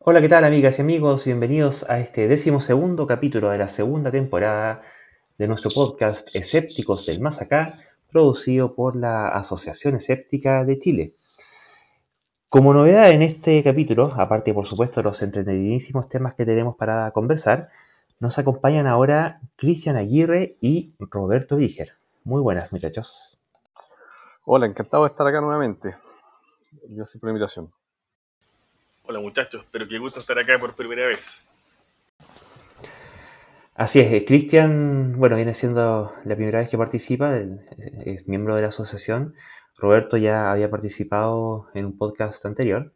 Hola, ¿qué tal amigas y amigos? Bienvenidos a este décimo segundo capítulo de la segunda temporada de nuestro podcast Escépticos del Más Acá, producido por la Asociación Escéptica de Chile. Como novedad en este capítulo, aparte por supuesto de los entretenidísimos temas que tenemos para conversar, nos acompañan ahora Cristian Aguirre y Roberto Víger. Muy buenas muchachos. Hola, encantado de estar acá nuevamente. Gracias por la invitación. Hola muchachos, pero qué gusto estar acá por primera vez. Así es, eh, Cristian, bueno, viene siendo la primera vez que participa, es miembro de la asociación. Roberto ya había participado en un podcast anterior,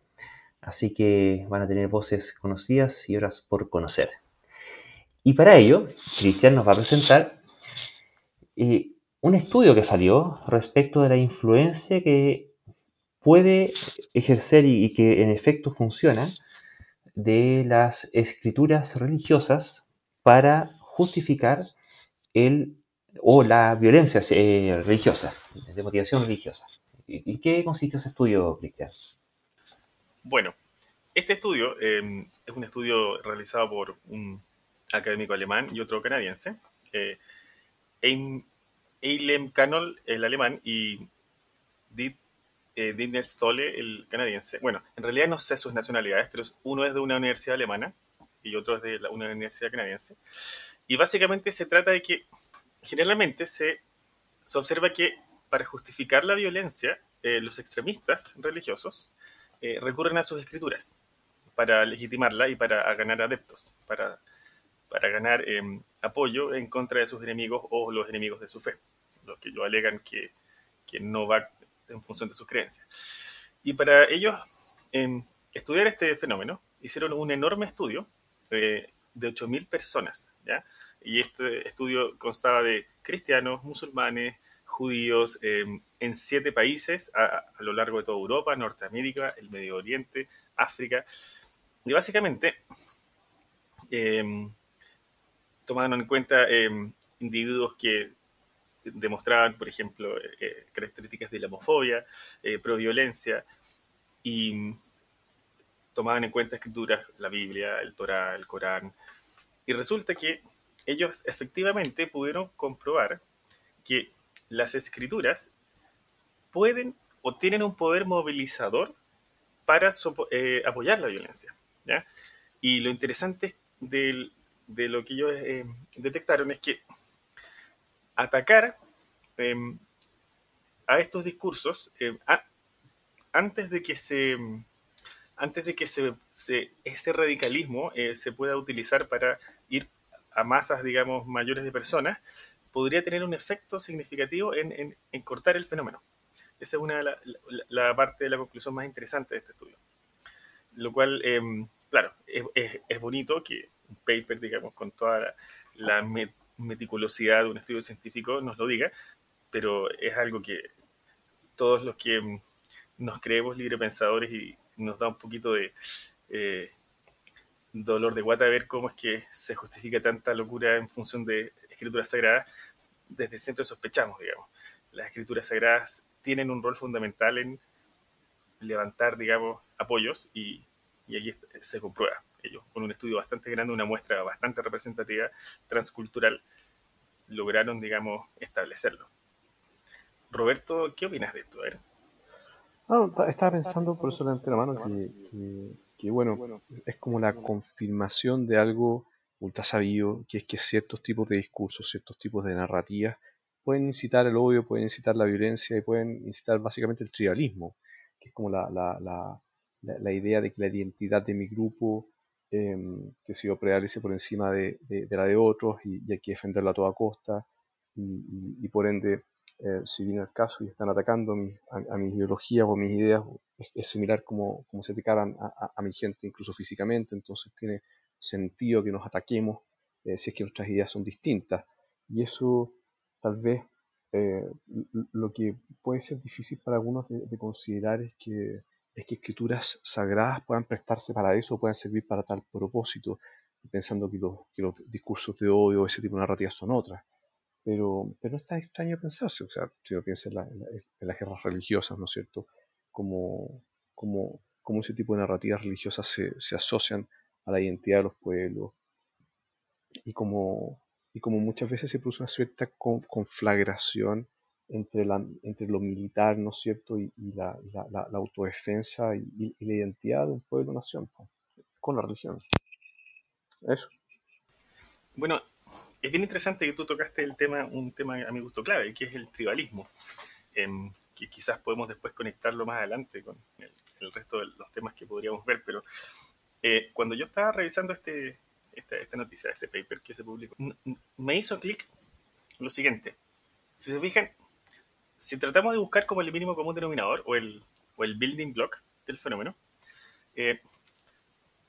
así que van a tener voces conocidas y horas por conocer. Y para ello, Cristian nos va a presentar eh, un estudio que salió respecto de la influencia que puede ejercer y, que en efecto funciona de las escrituras religiosas para justificar el o la violencia eh, religiosa, de motivación religiosa. ¿En qué consiste ese estudio, Cristian? Bueno, este estudio em, es un estudio realizado por un académico alemán y otro canadiense, eh, Eilem el alemán, y eh, Stolle, el canadiense. Bueno, en realidad no sé sus nacionalidades, pero uno es de una universidad alemana y otro es de una universidad canadiense. Y básicamente se trata de que generalmente se, se observa que para justificar la violencia, eh, los extremistas religiosos eh, recurren a sus escrituras para legitimarla y para ganar adeptos, para, para ganar em, apoyo en contra de sus enemigos o los enemigos de su fe, los que ellos alegan que, que no va en función de sus creencias. Y para ellos em, estudiar este fenómeno, hicieron un enorme estudio eh, de 8.000 personas, ¿ya? Y este estudio constaba de cristianos, musulmanes, judíos, em, en siete países a, lo largo de toda Europa, Norteamérica, el Medio Oriente, África. Y básicamente eh, tomaron en cuenta individuos que demostraban, por ejemplo, eh, características de la homofobia, eh, pro-violencia, y tomaban en cuenta escrituras, la Biblia, el Torá, el Corán, y resulta que ellos efectivamente pudieron comprobar que las escrituras pueden o tienen un poder movilizador para eh, apoyar la violencia. Y lo interesante de, de lo que ellos detectaron es que atacar em, a estos discursos em, antes de que se antes de que se, ese radicalismo eh, se pueda utilizar para ir a masas, digamos, mayores de personas, podría tener un efecto significativo en, cortar el fenómeno. Esa es una de la, la, parte de la conclusión más interesante de este estudio. Lo cual, em, claro, es, es, bonito que un paper, digamos, con toda la, la meticulosidad de un estudio científico nos lo diga, pero es algo que todos los que mm, nos creemos librepensadores y nos da un poquito de eh, dolor de guata ver cómo es que se justifica tanta locura en función de escrituras sagradas, desde siempre sospechamos, digamos. Las escrituras sagradas tienen un rol fundamental en levantar, digamos, apoyos y, y aquí se comprueba ellos, con un estudio bastante grande, una muestra bastante representativa, transcultural, lograron, digamos, establecerlo. Roberto, ¿qué opinas de esto? estaba pensando, por eso la mano, que, bueno, es como la confirmación de algo ultra sabido, que es que ciertos tipos de discursos, ciertos tipos de narrativas pueden incitar el odio, pueden incitar la violencia y pueden incitar básicamente el tribalismo, que es como la, la idea de que la identidad de mi grupo eh, que se prevalece por encima de, la de otros y, hay que defenderla a toda costa y, por ende, eh, si viene el caso y están atacando a, mis ideologías o mis ideas, es, similar como, se atacaran a, mi gente incluso físicamente, entonces tiene sentido que nos ataquemos eh, si es que nuestras ideas son distintas. Y eso tal vez eh, lo que puede ser difícil para algunos de considerar es que es que escrituras sagradas puedan prestarse para eso, puedan servir para tal propósito, pensando que los, discursos de odio, ese tipo de narrativas son otras. Pero, pero no es tan extraño pensarse, o sea, si uno piensa en, las guerras religiosas, ¿no es cierto? Como, como cómo ese tipo de narrativas religiosas se, se asocian a la identidad de los pueblos y como, y como muchas veces se produce una cierta conflagración entre, la, entre lo militar, ¿no es cierto?, y, la, la, autodefensa y, la identidad de un pueblo-nación, con la religión. Eso. Bueno, es bien interesante que tú tocaste el tema, un tema a mi gusto clave, que es el tribalismo, em, que quizás podemos después conectarlo más adelante con el, resto de los temas que podríamos ver, pero eh, cuando yo estaba revisando este, esta, esta noticia, este paper que se publicó, me hizo clic lo siguiente. Si se fijan, si tratamos de buscar como el mínimo común denominador o el, o el building block del fenómeno, eh,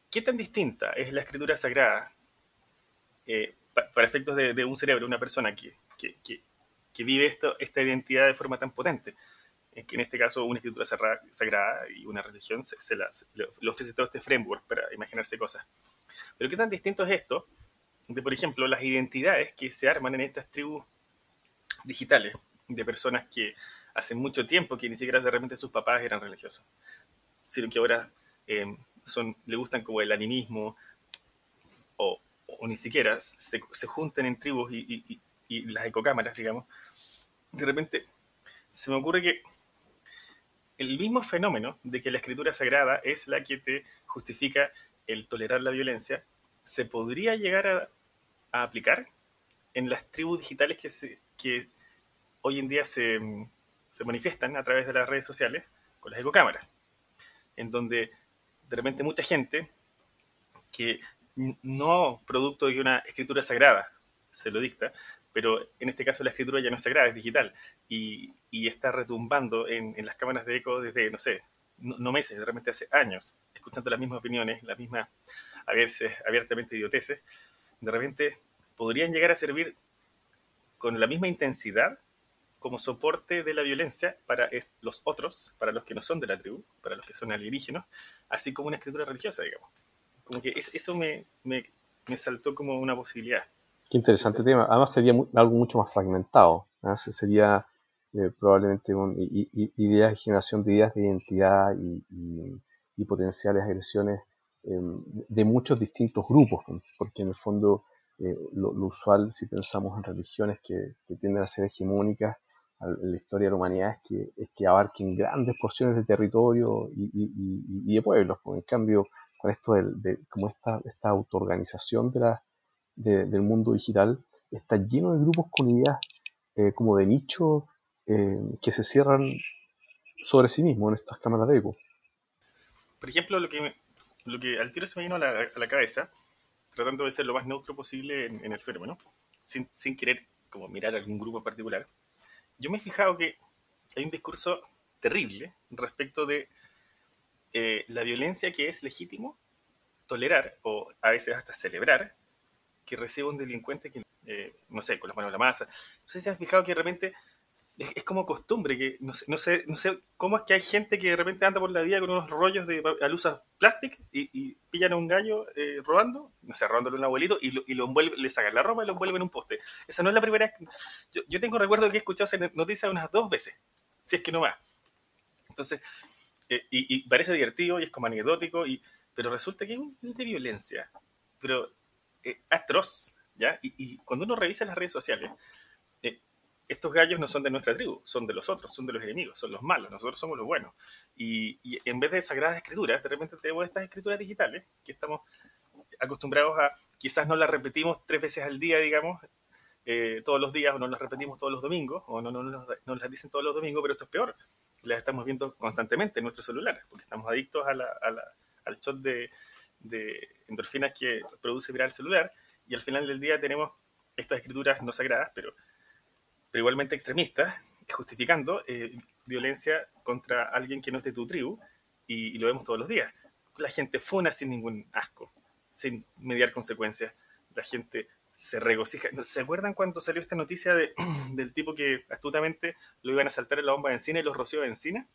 ¿qué tan distinta es la escritura sagrada eh, para efectos de, un cerebro, una persona que, que, que, vive esto, esta identidad de forma tan potente? que en este caso una escritura sagrada y una religión se, se, le ofrece todo este framework para imaginarse cosas. Pero qué tan distinto es esto de, por ejemplo, las identidades que se arman en estas tribus digitales de personas que hace mucho tiempo que ni siquiera de repente sus papás eran religiosos, sino que ahora eh, son, le gustan como el animismo o, ni siquiera se, se, juntan en tribus y, y, y las ecocámaras, digamos, de repente se me ocurre que el mismo fenómeno de que la escritura sagrada es la que te justifica el tolerar la violencia, se podría llegar a, aplicar en las tribus digitales que, se, que hoy en día se, se, manifiestan a través de las redes sociales con las ecocámaras, en donde de repente mucha gente que no producto de una escritura sagrada se lo dicta, pero en este caso la escritura ya no es sagrada, es digital, y, y está retumbando en, las cámaras de eco desde, no sé, no, meses, de repente hace años, escuchando las mismas opiniones, las mismas, a veces abiertamente idioteces, de repente podrían llegar a servir con la misma intensidad como soporte de la violencia para los otros, para los que no son de la tribu, para los que son alienígenas, así como una escritura religiosa, digamos. Como que eso me, me, me saltó como una posibilidad. Qué interesante tema. Además sería algo mucho más fragmentado. Sería eh, probablemente un, ideas de generación de ideas de identidad y, potenciales agresiones em, de muchos distintos grupos, porque en el fondo eh, lo, usual, si pensamos en religiones que, tienden a ser hegemónicas en la historia de la humanidad, es que, es que abarquen grandes porciones de territorio y, de pueblos. En cambio, con esto de, como esta, esta autoorganización de la, del mundo digital, está lleno de grupos con ideas eh, como de nicho eh, que se cierran sobre sí mismos en estas cámaras de eco. Por ejemplo, lo que, lo que al tiro se me vino a la, cabeza, tratando de ser lo más neutro posible en, el fenómeno, sin, sin, querer como mirar algún grupo en particular, yo me he fijado que hay un discurso terrible respecto de eh, la violencia que es legítimo tolerar o a veces hasta celebrar que reciba un delincuente que, eh, no sé, con las manos en la masa. No sé si han fijado que de repente es, como costumbre, que no sé, no, sé, no sé cómo es que hay gente que de repente anda por la vida con unos rollos de alusas plástico y, y, pillan a un gallo eh, robando, no sé, robándole a un abuelito y lo, y lo envuelve, le sacan la ropa y lo envuelven en un poste. Esa no es la primera vez. yo, yo, tengo recuerdo que he escuchado esa noticia unas dos veces, si es que no más. Entonces, eh, y, y, parece divertido y es como anecdótico, y, pero resulta que es de violencia, pero eh, atroz, ¿ya? Y, y, cuando uno revisa las redes sociales, estos gallos no son de nuestra tribu, son de los otros, son de los enemigos, son los malos, nosotros somos los buenos. Y, en vez de sagradas escrituras, de repente tenemos estas escrituras digitales que estamos acostumbrados a, quizás no las repetimos tres veces al día, digamos, eh, todos los días, o no las repetimos todos los domingos, o no, no, no, las dicen todos los domingos, pero esto es peor. Las estamos viendo constantemente en nuestro celular, porque estamos adictos a la, al shot de, de endorfinas que produce virar el celular, y al final del día tenemos estas escrituras no sagradas, pero pero igualmente extremista, justificando eh, violencia contra alguien que no es de tu tribu, y, lo vemos todos los días. La gente funa sin ningún asco, sin mediar consecuencias. La gente se regocija. ¿Se acuerdan cuando salió esta noticia de, del tipo que astutamente lo iban a saltar en la bomba de encina y los roció de encina?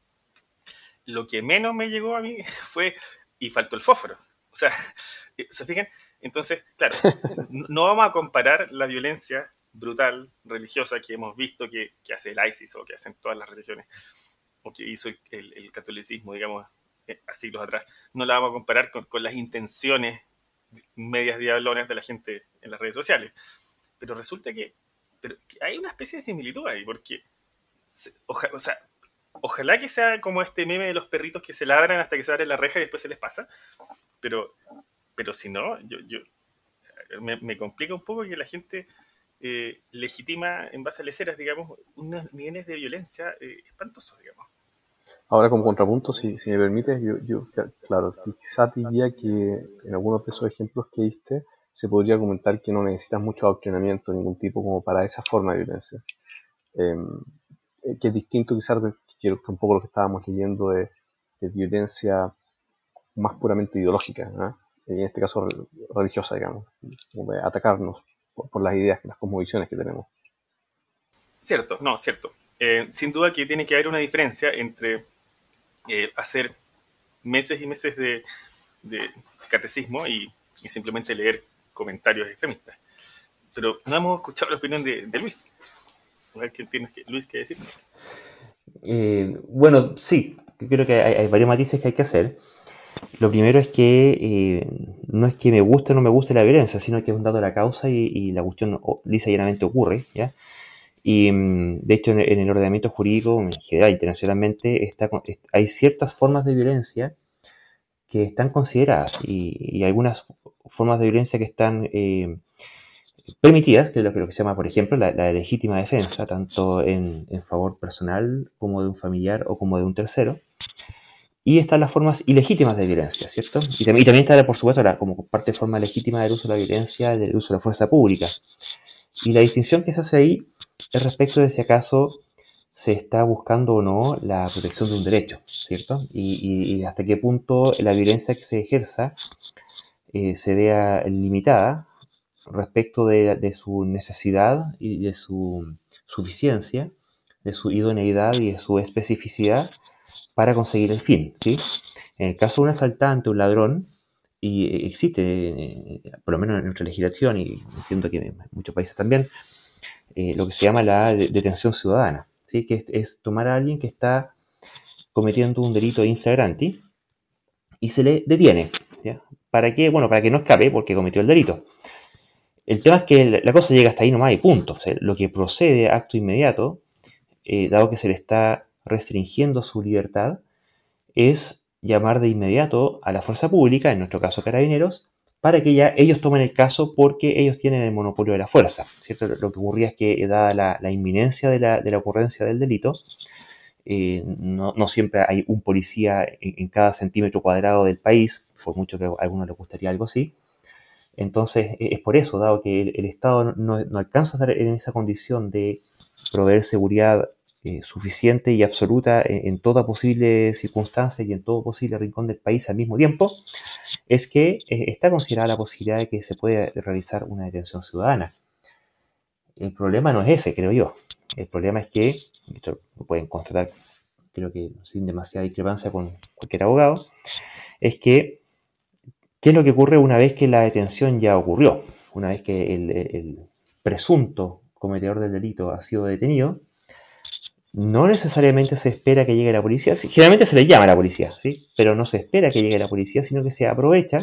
Lo que menos me llegó a mí fue, y faltó el fósforo. O sea, ¿se fijan? Entonces, claro, no vamos a comparar la violencia brutal religiosa que hemos visto que, hace el ISIS o que hacen todas las religiones o que hizo el, catolicismo, digamos, eh, a siglos atrás. No la vamos a comparar con, las intenciones medias diablones de la gente en las redes sociales. Pero resulta que, pero hay una especie de similitud ahí, porque o sea, ojalá que sea como este meme de los perritos que se ladran hasta que se abre la reja y después se les pasa. Pero, pero si no, yo, yo me, complica un poco que la gente eh, legitima en base a leceras, digamos, unos niveles de violencia eh, espantosos, digamos. Ahora, como contrapunto, si, si me permites, yo, yo, claro, quizás diría que en algunos de esos ejemplos que diste, se podría argumentar que no necesitas mucho adoctrinamiento de ningún tipo como para esa forma de violencia. Em, eh, que es distinto quizás que un poco lo que estábamos leyendo de, violencia más puramente ideológica, en este caso religiosa, digamos, como de atacarnos por, las ideas, las cosmovisiones que tenemos. Cierto, no, cierto. Eh, sin duda que tiene que haber una diferencia entre eh, hacer meses y meses de, catecismo y, simplemente leer comentarios extremistas. Pero no hemos escuchado la opinión de, Luis. A ver qué tienes que, Luis que decirnos. Eh, bueno, sí, creo que hay, varios matices que hay que hacer. Lo primero es que eh, no es que me guste o no me guste la violencia, sino que es un dato de la causa y, la cuestión lisa y llanamente ocurre. ¿ya? Y mm, de hecho, en, el ordenamiento jurídico, en general, internacionalmente, está, hay ciertas formas de violencia que están consideradas y, algunas formas de violencia que están eh, permitidas, que es lo que, se llama, por ejemplo, la, legítima defensa, tanto en, favor personal como de un familiar o como de un tercero. Y están las formas ilegítimas de violencia, ¿cierto? Y también, está, por supuesto, la, como parte de forma legítima del uso de la violencia, del uso de la fuerza pública. Y la distinción que se hace ahí es respecto de si acaso se está buscando o no la protección de un derecho, ¿cierto? Y, hasta qué punto la violencia que se ejerza eh, se vea limitada respecto de, su necesidad y de su suficiencia, de su idoneidad y de su especificidad para conseguir el fin. ¿sí? En el caso de un asaltante, un ladrón, y existe, eh, por lo menos en nuestra legislación, y entiendo que en muchos países también, eh, lo que se llama la detención ciudadana, ¿sí? que es, tomar a alguien que está cometiendo un delito inflagranti y se le detiene. ¿Para qué? Bueno, para que no escape porque cometió el delito. El tema es que la cosa llega hasta ahí nomás y punto. lo que procede acto inmediato, eh, dado que se le está restringiendo su libertad, es llamar de inmediato a la fuerza pública, en nuestro caso carabineros, para que ya ellos tomen el caso porque ellos tienen el monopolio de la fuerza. ¿cierto? Lo que ocurría es que, dada la, inminencia de la, ocurrencia del delito, eh, no, siempre hay un policía en, cada centímetro cuadrado del país, por mucho que a algunos les gustaría algo así, entonces, e, es por eso, dado que el, Estado no, alcanza a estar en esa condición de proveer seguridad eh, suficiente y absoluta en, toda posible circunstancia y en todo posible rincón del país al mismo tiempo, es que eh, está considerada la posibilidad de que se pueda realizar una detención ciudadana. El problema no es ese, creo yo. El problema es que, esto lo pueden constatar, creo que sin demasiada discrepancia con cualquier abogado, es que ¿Qué es lo que ocurre una vez que la detención ya ocurrió? Una vez que el, presunto cometedor del delito ha sido detenido, no necesariamente se espera que llegue la policía. Generalmente se le llama a la policía, ¿sí? pero no se espera que llegue la policía, sino que se aprovecha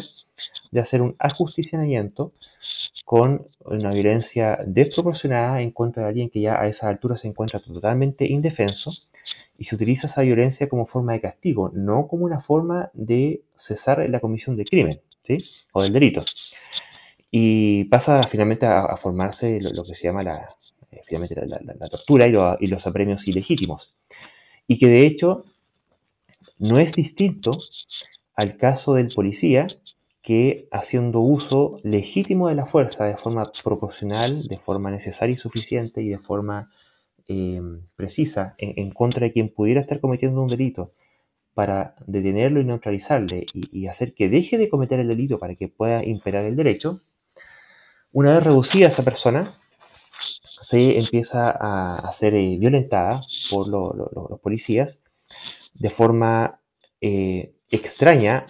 de hacer un ajusticiamiento con una violencia desproporcionada en contra de alguien que ya a esa altura se encuentra totalmente indefenso y se utiliza esa violencia como forma de castigo, no como una forma de cesar la comisión de crimen ¿sí? o del delito. Y pasa finalmente a, formarse lo, que se llama la, eh, la, tortura y, los apremios ilegítimos. Y que de hecho no es distinto al caso del policía que haciendo uso legítimo de la fuerza de forma proporcional, de forma necesaria y suficiente y de forma eh, precisa en, contra de quien pudiera estar cometiendo un delito para detenerlo y neutralizarle y, hacer que deje de cometer el delito para que pueda imperar el derecho, una vez reducida esa persona, se empieza a, ser eh, violentada por los policías de forma eh, extraña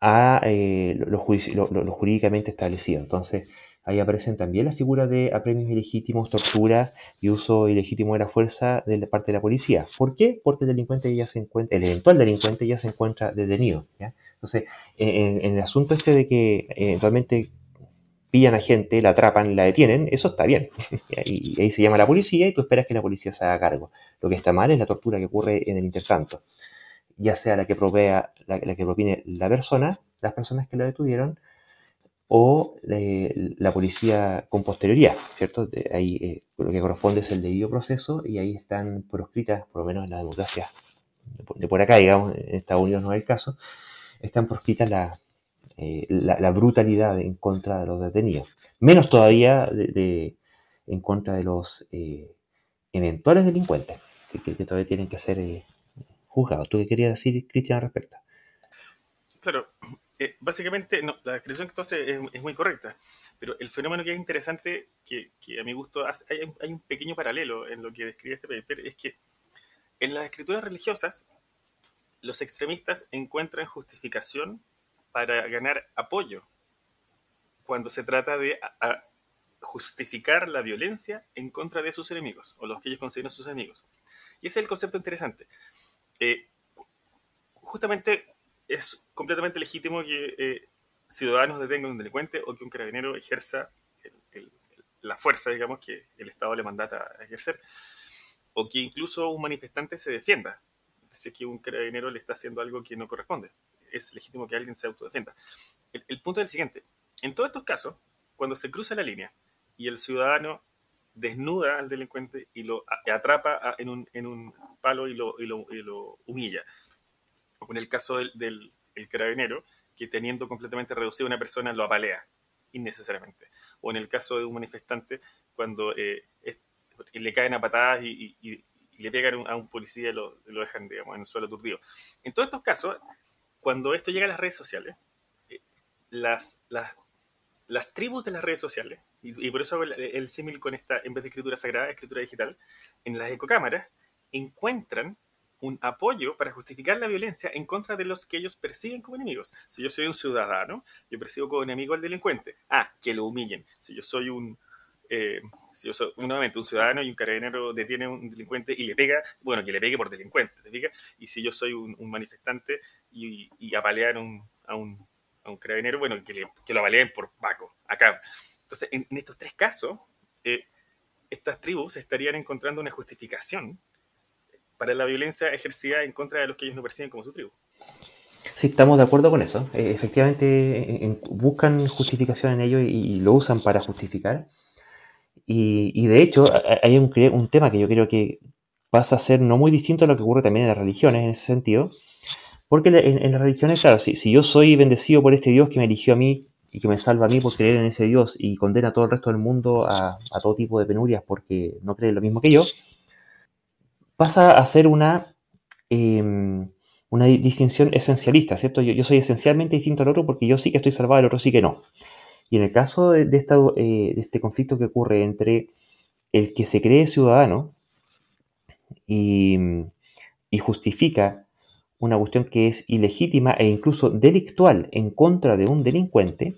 a lo, jurídicamente establecido. Entonces, ahí aparecen también las figuras de apremios ilegítimos, tortura y uso ilegítimo de la fuerza de parte de la policía. ¿Por qué? Porque el delincuente ya se encuentra, el eventual delincuente ya se encuentra detenido. Entonces, en, el asunto este de que eh, eventualmente pillan a gente, la atrapan, la detienen, eso está bien. y ahí se llama la policía y tú esperas que la policía se haga cargo. Lo que está mal es la tortura que ocurre en el intertanto, ya sea la que provea, la, que propine la persona, las personas que la detuvieron, o eh, la policía con posterioridad, ¿cierto? ahí eh, lo que corresponde es el debido proceso y ahí están proscritas, por lo menos en la democracia de por acá, digamos, en Estados Unidos no es el caso, están proscritas la, eh, la, brutalidad en contra de los detenidos. Menos todavía de, en contra de los eventuales delincuentes, que, todavía tienen que ser juzgados. ¿Tú qué querías decir, Cristian, al respecto? Claro, eh, básicamente, no, la descripción que tú haces es, muy correcta, pero el fenómeno que es interesante, que, a mi gusto hay, un pequeño paralelo en lo que describe este paper, es que en las escrituras religiosas, los extremistas encuentran justificación para ganar apoyo cuando se trata de justificar la violencia en contra de sus enemigos, o los que ellos consideran sus enemigos. Y ese es el concepto interesante. Eh, justamente es completamente legítimo que eh, ciudadanos detengan a un delincuente o que un carabinero ejerza la fuerza, digamos, que el Estado le mandata a ejercer, o que incluso un manifestante se defienda si que un carabinero le está haciendo algo que no corresponde. Es legítimo que alguien se autodefenda. El, punto es el siguiente. En todos estos casos, cuando se cruza la línea y el ciudadano desnuda al delincuente y lo atrapa en un, palo y lo, y lo humilla, en el caso del, carabinero, que teniendo completamente reducido a una persona lo apalea innecesariamente. O en el caso de un manifestante, cuando eh, le caen a patadas y, le pegan a un policía y lo, dejan, digamos, en el suelo aturdido. En todos estos casos, cuando esto llega a las redes sociales, eh, las, tribus de las redes sociales, y, por eso el, el símil con esta, en vez de escritura sagrada, escritura digital, en las ecocámaras, encuentran un apoyo para justificar la violencia en contra de los que ellos persiguen como enemigos. Si yo soy un ciudadano, yo persigo como enemigo al delincuente. Ah, que lo humillen. Si yo soy un, eh, si yo soy nuevamente un ciudadano y un carabinero detiene a un delincuente y le pega, bueno, que le pegue por delincuente, ¿te? Y si yo soy un, manifestante y, y apalean a, un, carabinero, bueno, que, que lo apaleen por Paco, acá. Entonces, en, estos tres casos, eh, estas tribus estarían encontrando una justificación para la violencia ejercida en contra de los que ellos no perciben como su tribu. Sí, estamos de acuerdo con eso. Eh, efectivamente, buscan justificación en ello y, lo usan para justificar. Y, de hecho, hay un, tema que yo creo que pasa a ser no muy distinto a lo que ocurre también en las religiones en ese sentido. Porque en, las religiones, claro, si, yo soy bendecido por este Dios que me eligió a mí y que me salva a mí por creer en ese Dios y condena a todo el resto del mundo a, todo tipo de penurias porque no cree lo mismo que yo, pasa a ser una, em, una distinción esencialista, ¿cierto? Yo, soy esencialmente distinto al otro porque yo sí que estoy salvado, el otro sí que no. Y en el caso de, eh, de este conflicto que ocurre entre el que se cree ciudadano y, y justifica una cuestión que es ilegítima e incluso delictual en contra de un delincuente,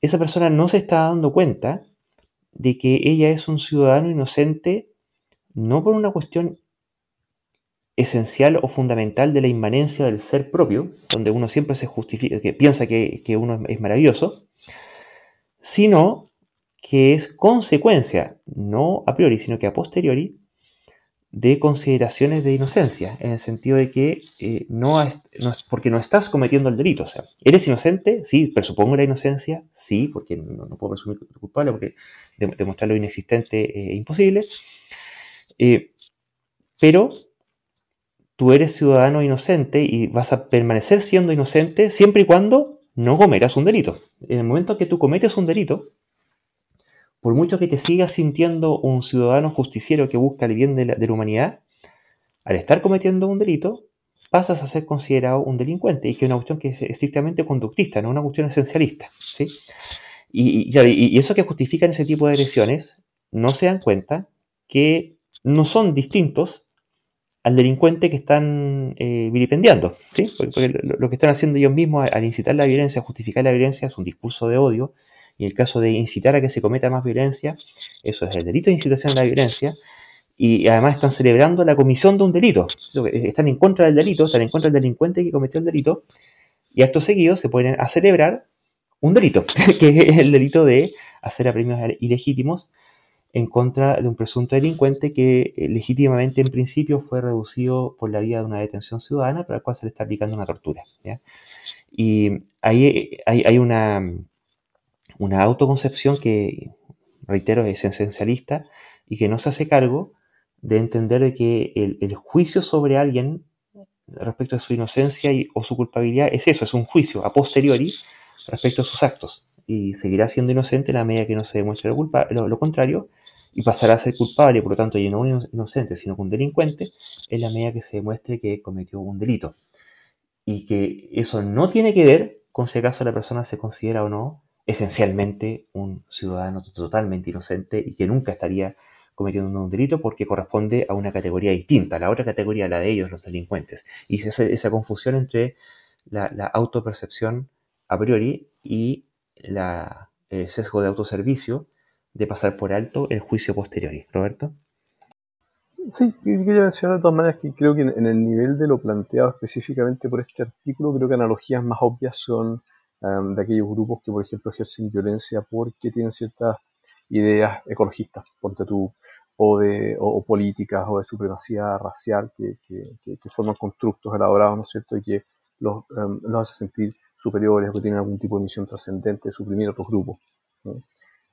esa persona no se está dando cuenta de que ella es un ciudadano inocente no por una cuestión esencial o fundamental de la inmanencia del ser propio, donde uno siempre se justifica, que piensa que, uno es maravilloso, sino que es consecuencia, no a priori, sino que a posteriori, de consideraciones de inocencia, en el sentido de que eh, no, porque no estás cometiendo el delito. O sea, ¿eres inocente? Sí, presupongo la inocencia, sí, porque no, puedo presumir culpable, porque demostrar lo inexistente es imposible. Eh, pero tú eres ciudadano inocente y vas a permanecer siendo inocente siempre y cuando no cometas un delito. En el momento que tú cometes un delito, por mucho que te sigas sintiendo un ciudadano justiciero que busca el bien de la, humanidad, al estar cometiendo un delito, pasas a ser considerado un delincuente, y que es una cuestión que es estrictamente conductista, no una cuestión esencialista. ¿sí? Y, y, eso que justifican ese tipo de agresiones, no se dan cuenta que no son distintos al delincuente que están eh, vilipendiando. ¿sí? Porque, lo, que están haciendo ellos mismos al, incitar la violencia, justificar la violencia, es un discurso de odio Y en el caso de incitar a que se cometa más violencia, eso es el delito de incitación a la violencia, y además están celebrando la comisión de un delito. Están en contra del delito, están en contra del delincuente que cometió el delito, y acto seguido se ponen a celebrar un delito, que es el delito de hacer apremios ilegítimos en contra de un presunto delincuente que eh, legítimamente en principio fue reducido por la vía de una detención ciudadana, para el cual se le está aplicando una tortura. Y ahí hay, una, una autoconcepción que, reitero, es esencialista y que no se hace cargo de entender que el, juicio sobre alguien respecto a su inocencia o su culpabilidad es eso, es un juicio a posteriori respecto a sus actos y seguirá siendo inocente en la medida que no se demuestre lo, lo contrario y pasará a ser culpable, por lo tanto, ya no un inocente, sino un delincuente, en la medida que se demuestre que cometió un delito. Y que eso no tiene que ver con si acaso la persona se considera o no esencialmente un ciudadano totalmente inocente y que nunca estaría cometiendo un delito porque corresponde a una categoría distinta, la otra categoría, la de ellos, los delincuentes. Y esa, esa confusión entre la, la, autopercepción a priori y la, el sesgo de autoservicio de pasar por alto el juicio posterior. ¿Roberto? Sí, quería mencionar de todas maneras que creo que en el nivel de lo planteado específicamente por este artículo, creo que analogías más obvias son um, de aquellos grupos que, por ejemplo, ejercen violencia porque tienen ciertas ideas ecologistas, porque tú, o, de, o, políticas, o de supremacía racial, que, que, que, forman constructos elaborados, ¿no es cierto?, y que los, um, los hace sentir superiores o que tienen algún tipo de misión trascendente de suprimir otros grupos.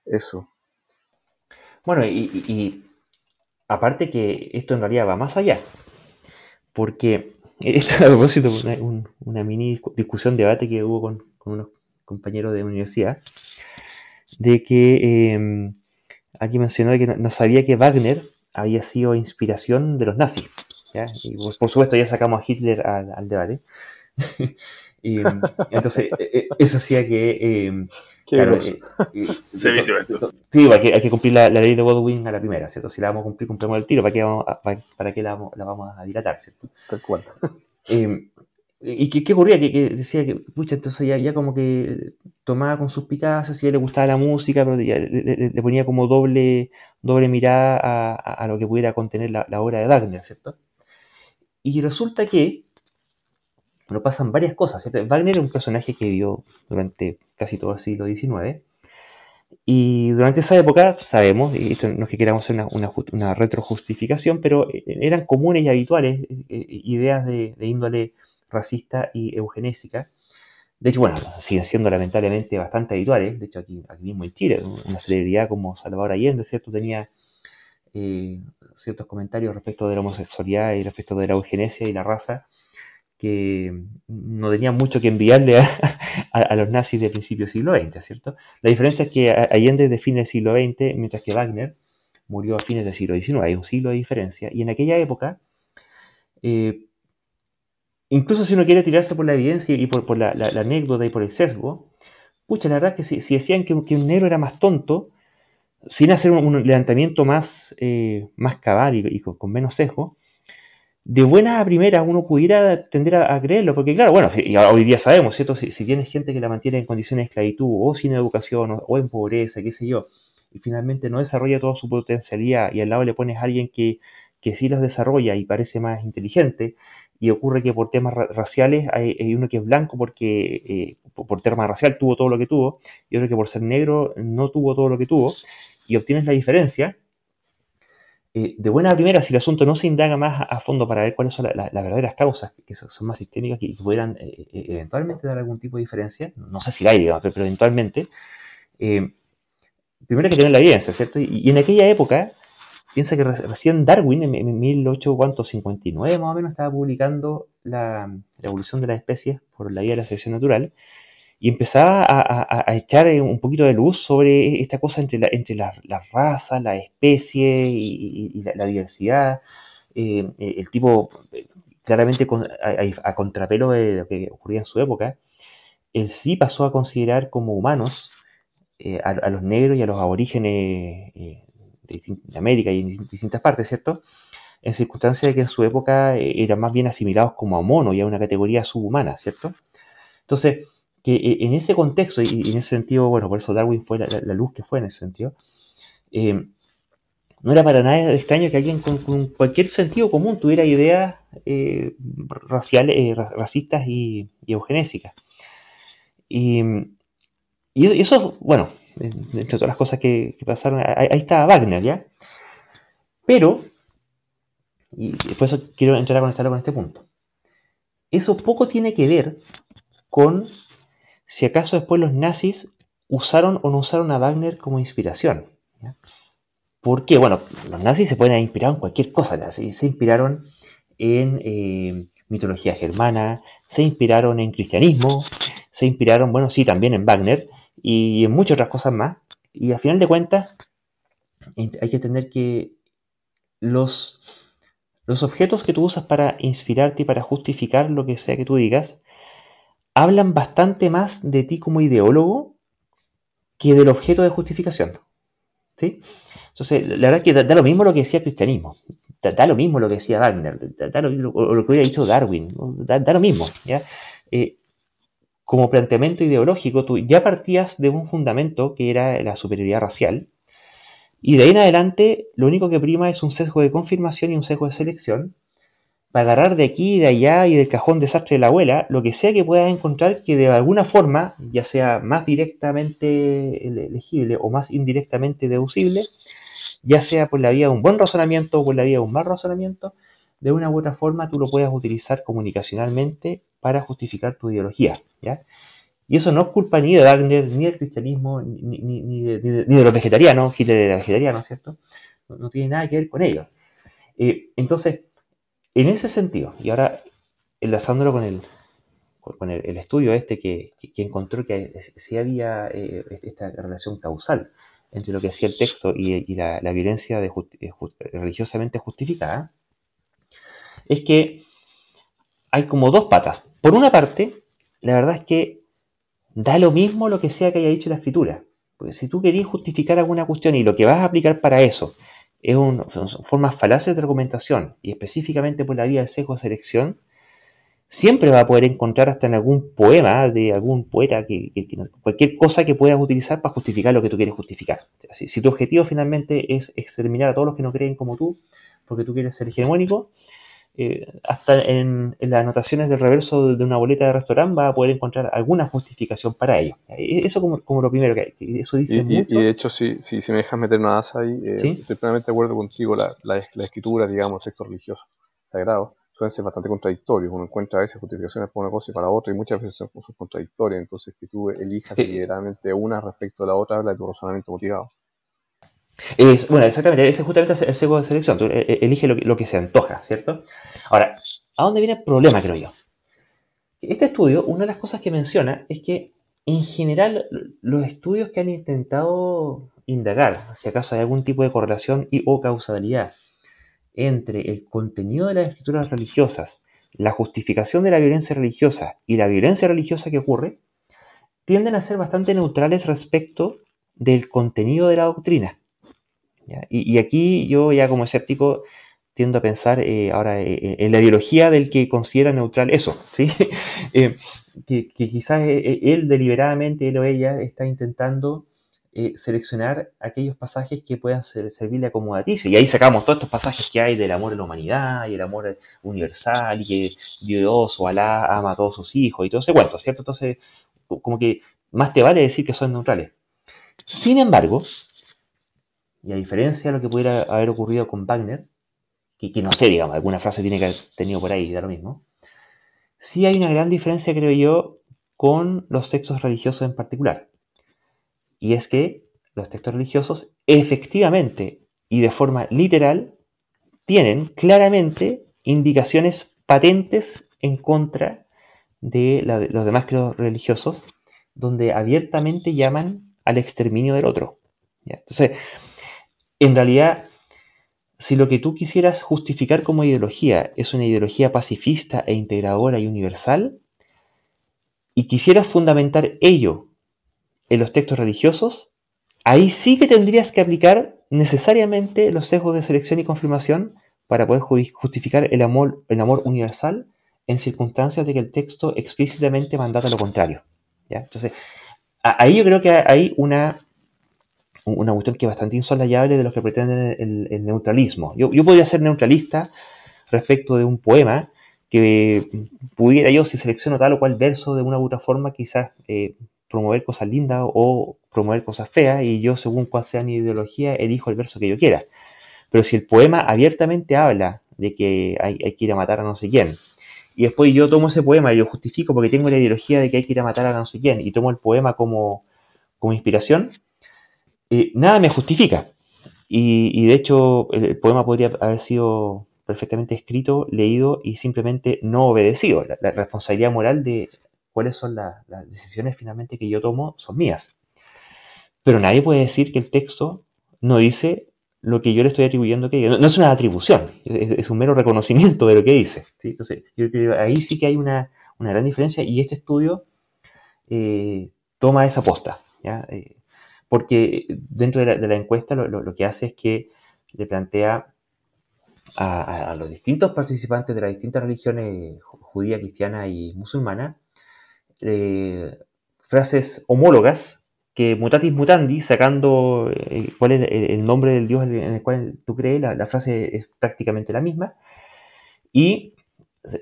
Eso. Bueno, y, aparte que esto en realidad va más allá, porque esto a propósito una, una mini discusión, debate que hubo con, unos compañeros de universidad, de que eh, aquí mencionó que no, sabía que Wagner había sido inspiración de los nazis. Y por, supuesto ya sacamos a Hitler al, al debate. Y, entonces, e, e, eso hacía que. Eh, claro, eh, Se vició esto. Sí, hay que, hay que cumplir la, ley de Godwin a la primera, ¿cierto? Si la vamos a cumplir, cumplimos el tiro, ¿para qué, vamos a, para, qué la, la, vamos a dilatar, ¿cierto? Tal cual. Eh, ¿Y qué, qué ocurría? Que, que, decía que, pucha, entonces ya, ya como que tomaba con sus picazas, y a le gustaba la música, pero ya le, le, ponía como doble, doble mirada a, a, lo que pudiera contener la, la obra de Wagner, ¿cierto? Y resulta que bueno, pasan varias cosas. Wagner es un personaje que vivió durante casi todo el siglo XIX. Y durante esa época, sabemos, y esto no es que queramos hacer una, una, retrojustificación, pero eh, eran comunes y habituales eh, eh, ideas de, índole racista y eugenésica. De hecho, bueno, siguen siendo lamentablemente bastante habituales. De hecho, aquí, aquí mismo en Chile, una celebridad como Salvador Allende, ¿cierto? Tenía ciertos comentarios respecto de la homosexualidad y respecto de la eugenesia y la raza que no tenían mucho que enviarle a, los nazis del principio del siglo XX, ¿cierto? La diferencia es que Allende de fines del siglo XX, mientras que Wagner murió a fines del siglo XIX, hay un siglo de diferencia, y en aquella época, eh, incluso si uno quiere tirarse por la evidencia y por, la, anécdota y por el sesgo, pucha, la verdad es que si, decían que, un negro era más tonto, sin hacer un, levantamiento más, eh, más cabal y, con menos sesgo, de buena a primera uno pudiera tender a, creerlo, porque claro, bueno, hoy día sabemos, ¿cierto? Si, si, tienes gente que la mantiene en condiciones de esclavitud o sin educación o, en pobreza, qué sé yo, y finalmente no desarrolla toda su potencialidad y al lado le pones a alguien que, que sí los desarrolla y parece más inteligente, y ocurre que por temas raciales hay, uno que es blanco porque eh, por tema racial tuvo todo lo que tuvo, y otro que por ser negro no tuvo todo lo que tuvo, y obtienes la diferencia, eh, de buena primera, si el asunto no se indaga más a, fondo para ver cuáles son las verdaderas causas, que son, más sistémicas y que pudieran eh, eh, eventualmente dar algún tipo de diferencia, no sé si la hay, pero, eventualmente, primero hay que tener la evidencia, ¿cierto? Y, en aquella época, piensa que recién Darwin, en, 1859 más o menos, estaba publicando la, la evolución de las especies por la guía de la selección natural, y empezaba a, echar un poquito de luz sobre esta cosa entre, la, entre las razas, la especie y, la, diversidad. Eh, el tipo, claramente a, contrapelo de lo que ocurría en su época, él sí pasó a considerar como humanos eh, a, los negros y a los aborígenes eh, de, América y en distintas partes, ¿cierto? En circunstancias de que en su época eran más bien asimilados como a monos y a una categoría subhumana, ¿cierto? Entonces, que eh, en ese contexto, y, en ese sentido, bueno, por eso Darwin fue la, luz que fue en ese sentido, eh, no era para nada extraño que alguien con, cualquier sentido común tuviera ideas eh, raciales, racistas y, eugenésicas. Y, eso, bueno, entre todas las cosas que, pasaron, ahí, ahí está Wagner, ¿ya? Pero, y por eso quiero entrar a conectarlo con este punto, eso poco tiene que ver con si acaso después los nazis usaron o no usaron a Wagner como inspiración. Porque, bueno, los nazis se pueden inspirar en cualquier cosa. Se inspiraron en eh, mitología germana, se inspiraron en cristianismo, se inspiraron, bueno, sí, también en Wagner y en muchas otras cosas más. Y al final de cuentas, hay que entender que los, los objetos que tú usas para inspirarte y para justificar lo que sea que tú digas, hablan bastante más de ti como ideólogo que del objeto de justificación. ¿Sí? Entonces, la verdad es que da, lo mismo lo que decía el cristianismo, da, lo mismo lo que decía Wagner, da, lo, que hubiera dicho Darwin, da, lo mismo. Eh, como planteamiento ideológico, tú ya partías de un fundamento que era la superioridad racial, y de ahí en adelante lo único que prima es un sesgo de confirmación y un sesgo de selección, para agarrar de aquí, de allá y del cajón desastre de la abuela, lo que sea que puedas encontrar que de alguna forma, ya sea más directamente elegible o más indirectamente deducible, ya sea por la vía de un buen razonamiento o por la vía de un mal razonamiento, de una u otra forma tú lo puedas utilizar comunicacionalmente para justificar tu ideología. ¿ya? Y eso no es culpa ni de Wagner, ni del cristianismo, ni, de, los vegetarianos, Hitler era vegetariano, ¿cierto? No, tiene nada que ver con ello. Eh, entonces, en ese sentido, y ahora enlazándolo con el, con el, estudio este que, encontró que sí había eh, esta relación causal entre lo que hacía el texto y, la, violencia eh, religiosamente justificada, es que hay como dos patas. Por una parte, la verdad es que da lo mismo lo que sea que haya dicho la escritura. Porque si tú querías justificar alguna cuestión y lo que vas a aplicar para eso es un, son formas falaces de argumentación y específicamente por la vía del sesgo de selección, siempre va a poder encontrar hasta en algún poema de algún poeta que, cualquier cosa que puedas utilizar para justificar lo que tú quieres justificar. Si, si, tu objetivo finalmente es exterminar a todos los que no creen como tú, porque tú quieres ser hegemónico, eh, hasta en, las anotaciones del reverso de una boleta de restaurante va a poder encontrar alguna justificación para ello. Eh, eso como, como lo primero que hay. Eso dice y, mucho. y, de hecho, si, si, si, me dejas meter una asa ahí, eh, estoy plenamente de acuerdo contigo. La, la, la escritura, digamos, textos religiosos sagrados, suelen ser bastante contradictorios. Uno encuentra a veces justificaciones para una cosa y para otra, y muchas veces son, contradictorias. Entonces, que tú elijas deliberadamente una respecto a la otra, habla de tu razonamiento motivado. Bueno, exactamente, ese es justamente el sesgo de selección. Eh, eh, elige lo que, se antoja, ¿cierto? Ahora, ¿a dónde viene el problema, creo yo? Este estudio, una de las cosas que menciona es que, en general, los estudios que han intentado indagar si acaso hay algún tipo de correlación y o causalidad entre el contenido de las escrituras religiosas, la justificación de la violencia religiosa y la violencia religiosa que ocurre, tienden a ser bastante neutrales respecto del contenido de la doctrina. Y, aquí yo ya como escéptico tiendo a pensar eh, ahora eh, eh, en la ideología del que considera neutral eso, ¿sí? que, quizás él deliberadamente, él o ella, está intentando seleccionar aquellos pasajes que puedan ser, servirle acomodaticio. Y ahí sacamos todos estos pasajes que hay del amor a la humanidad y el amor universal y que Dios o Alá ama a todos sus hijos y todo ese cuento, ¿cierto? Entonces, como que más te vale decir que son neutrales. Sin embargo, y a diferencia de lo que pudiera haber ocurrido con Wagner, que, no sé, digamos, alguna frase tiene que haber tenido por ahí, da lo mismo, sí hay una gran diferencia, creo yo, con los textos religiosos en particular. Y es que los textos religiosos efectivamente y de forma literal tienen claramente indicaciones patentes en contra de, los demás credos religiosos, donde abiertamente llaman al exterminio del otro. Entonces, en realidad, si lo que tú quisieras justificar como ideología es una ideología pacifista e integradora y universal, y quisieras fundamentar ello en los textos religiosos, ahí sí que tendrías que aplicar necesariamente los sesgos de selección y confirmación para poder justificar el amor, el amor universal en circunstancias de que el texto explícitamente mandata lo contrario. ¿ya? Entonces, ahí yo creo que hay una, una cuestión que es bastante insolayable de los que pretenden el, neutralismo. Yo, yo podría ser neutralista respecto de un poema que pudiera yo, si selecciono tal o cual verso de una u otra forma, quizás eh, promover cosas lindas o promover cosas feas, y yo, según cuál sea mi ideología, elijo el verso que yo quiera. Pero si el poema abiertamente habla de que hay, que ir a matar a no sé quién, y después yo tomo ese poema y lo justifico porque tengo la ideología de que hay que ir a matar a no sé quién, y tomo el poema como, como inspiración, eh, nada me justifica. Y, de hecho, el, poema podría haber sido perfectamente escrito, leído y simplemente no obedecido. La, responsabilidad moral de cuáles son las decisiones finalmente que yo tomo son mías. Pero nadie puede decir que el texto no dice lo que yo le estoy atribuyendo que no, no es una atribución, es, un mero reconocimiento de lo que dice. Entonces, yo creo que ahí sí que hay una, gran diferencia y este estudio eh, toma esa posta. Eh, porque dentro de la, encuesta lo, que hace es que le plantea a, los distintos participantes de las distintas religiones judía, cristiana y musulmana eh, frases homólogas que mutatis mutandi, sacando eh, cuál es el, nombre del Dios en el cual tú crees, la, frase es prácticamente la misma, y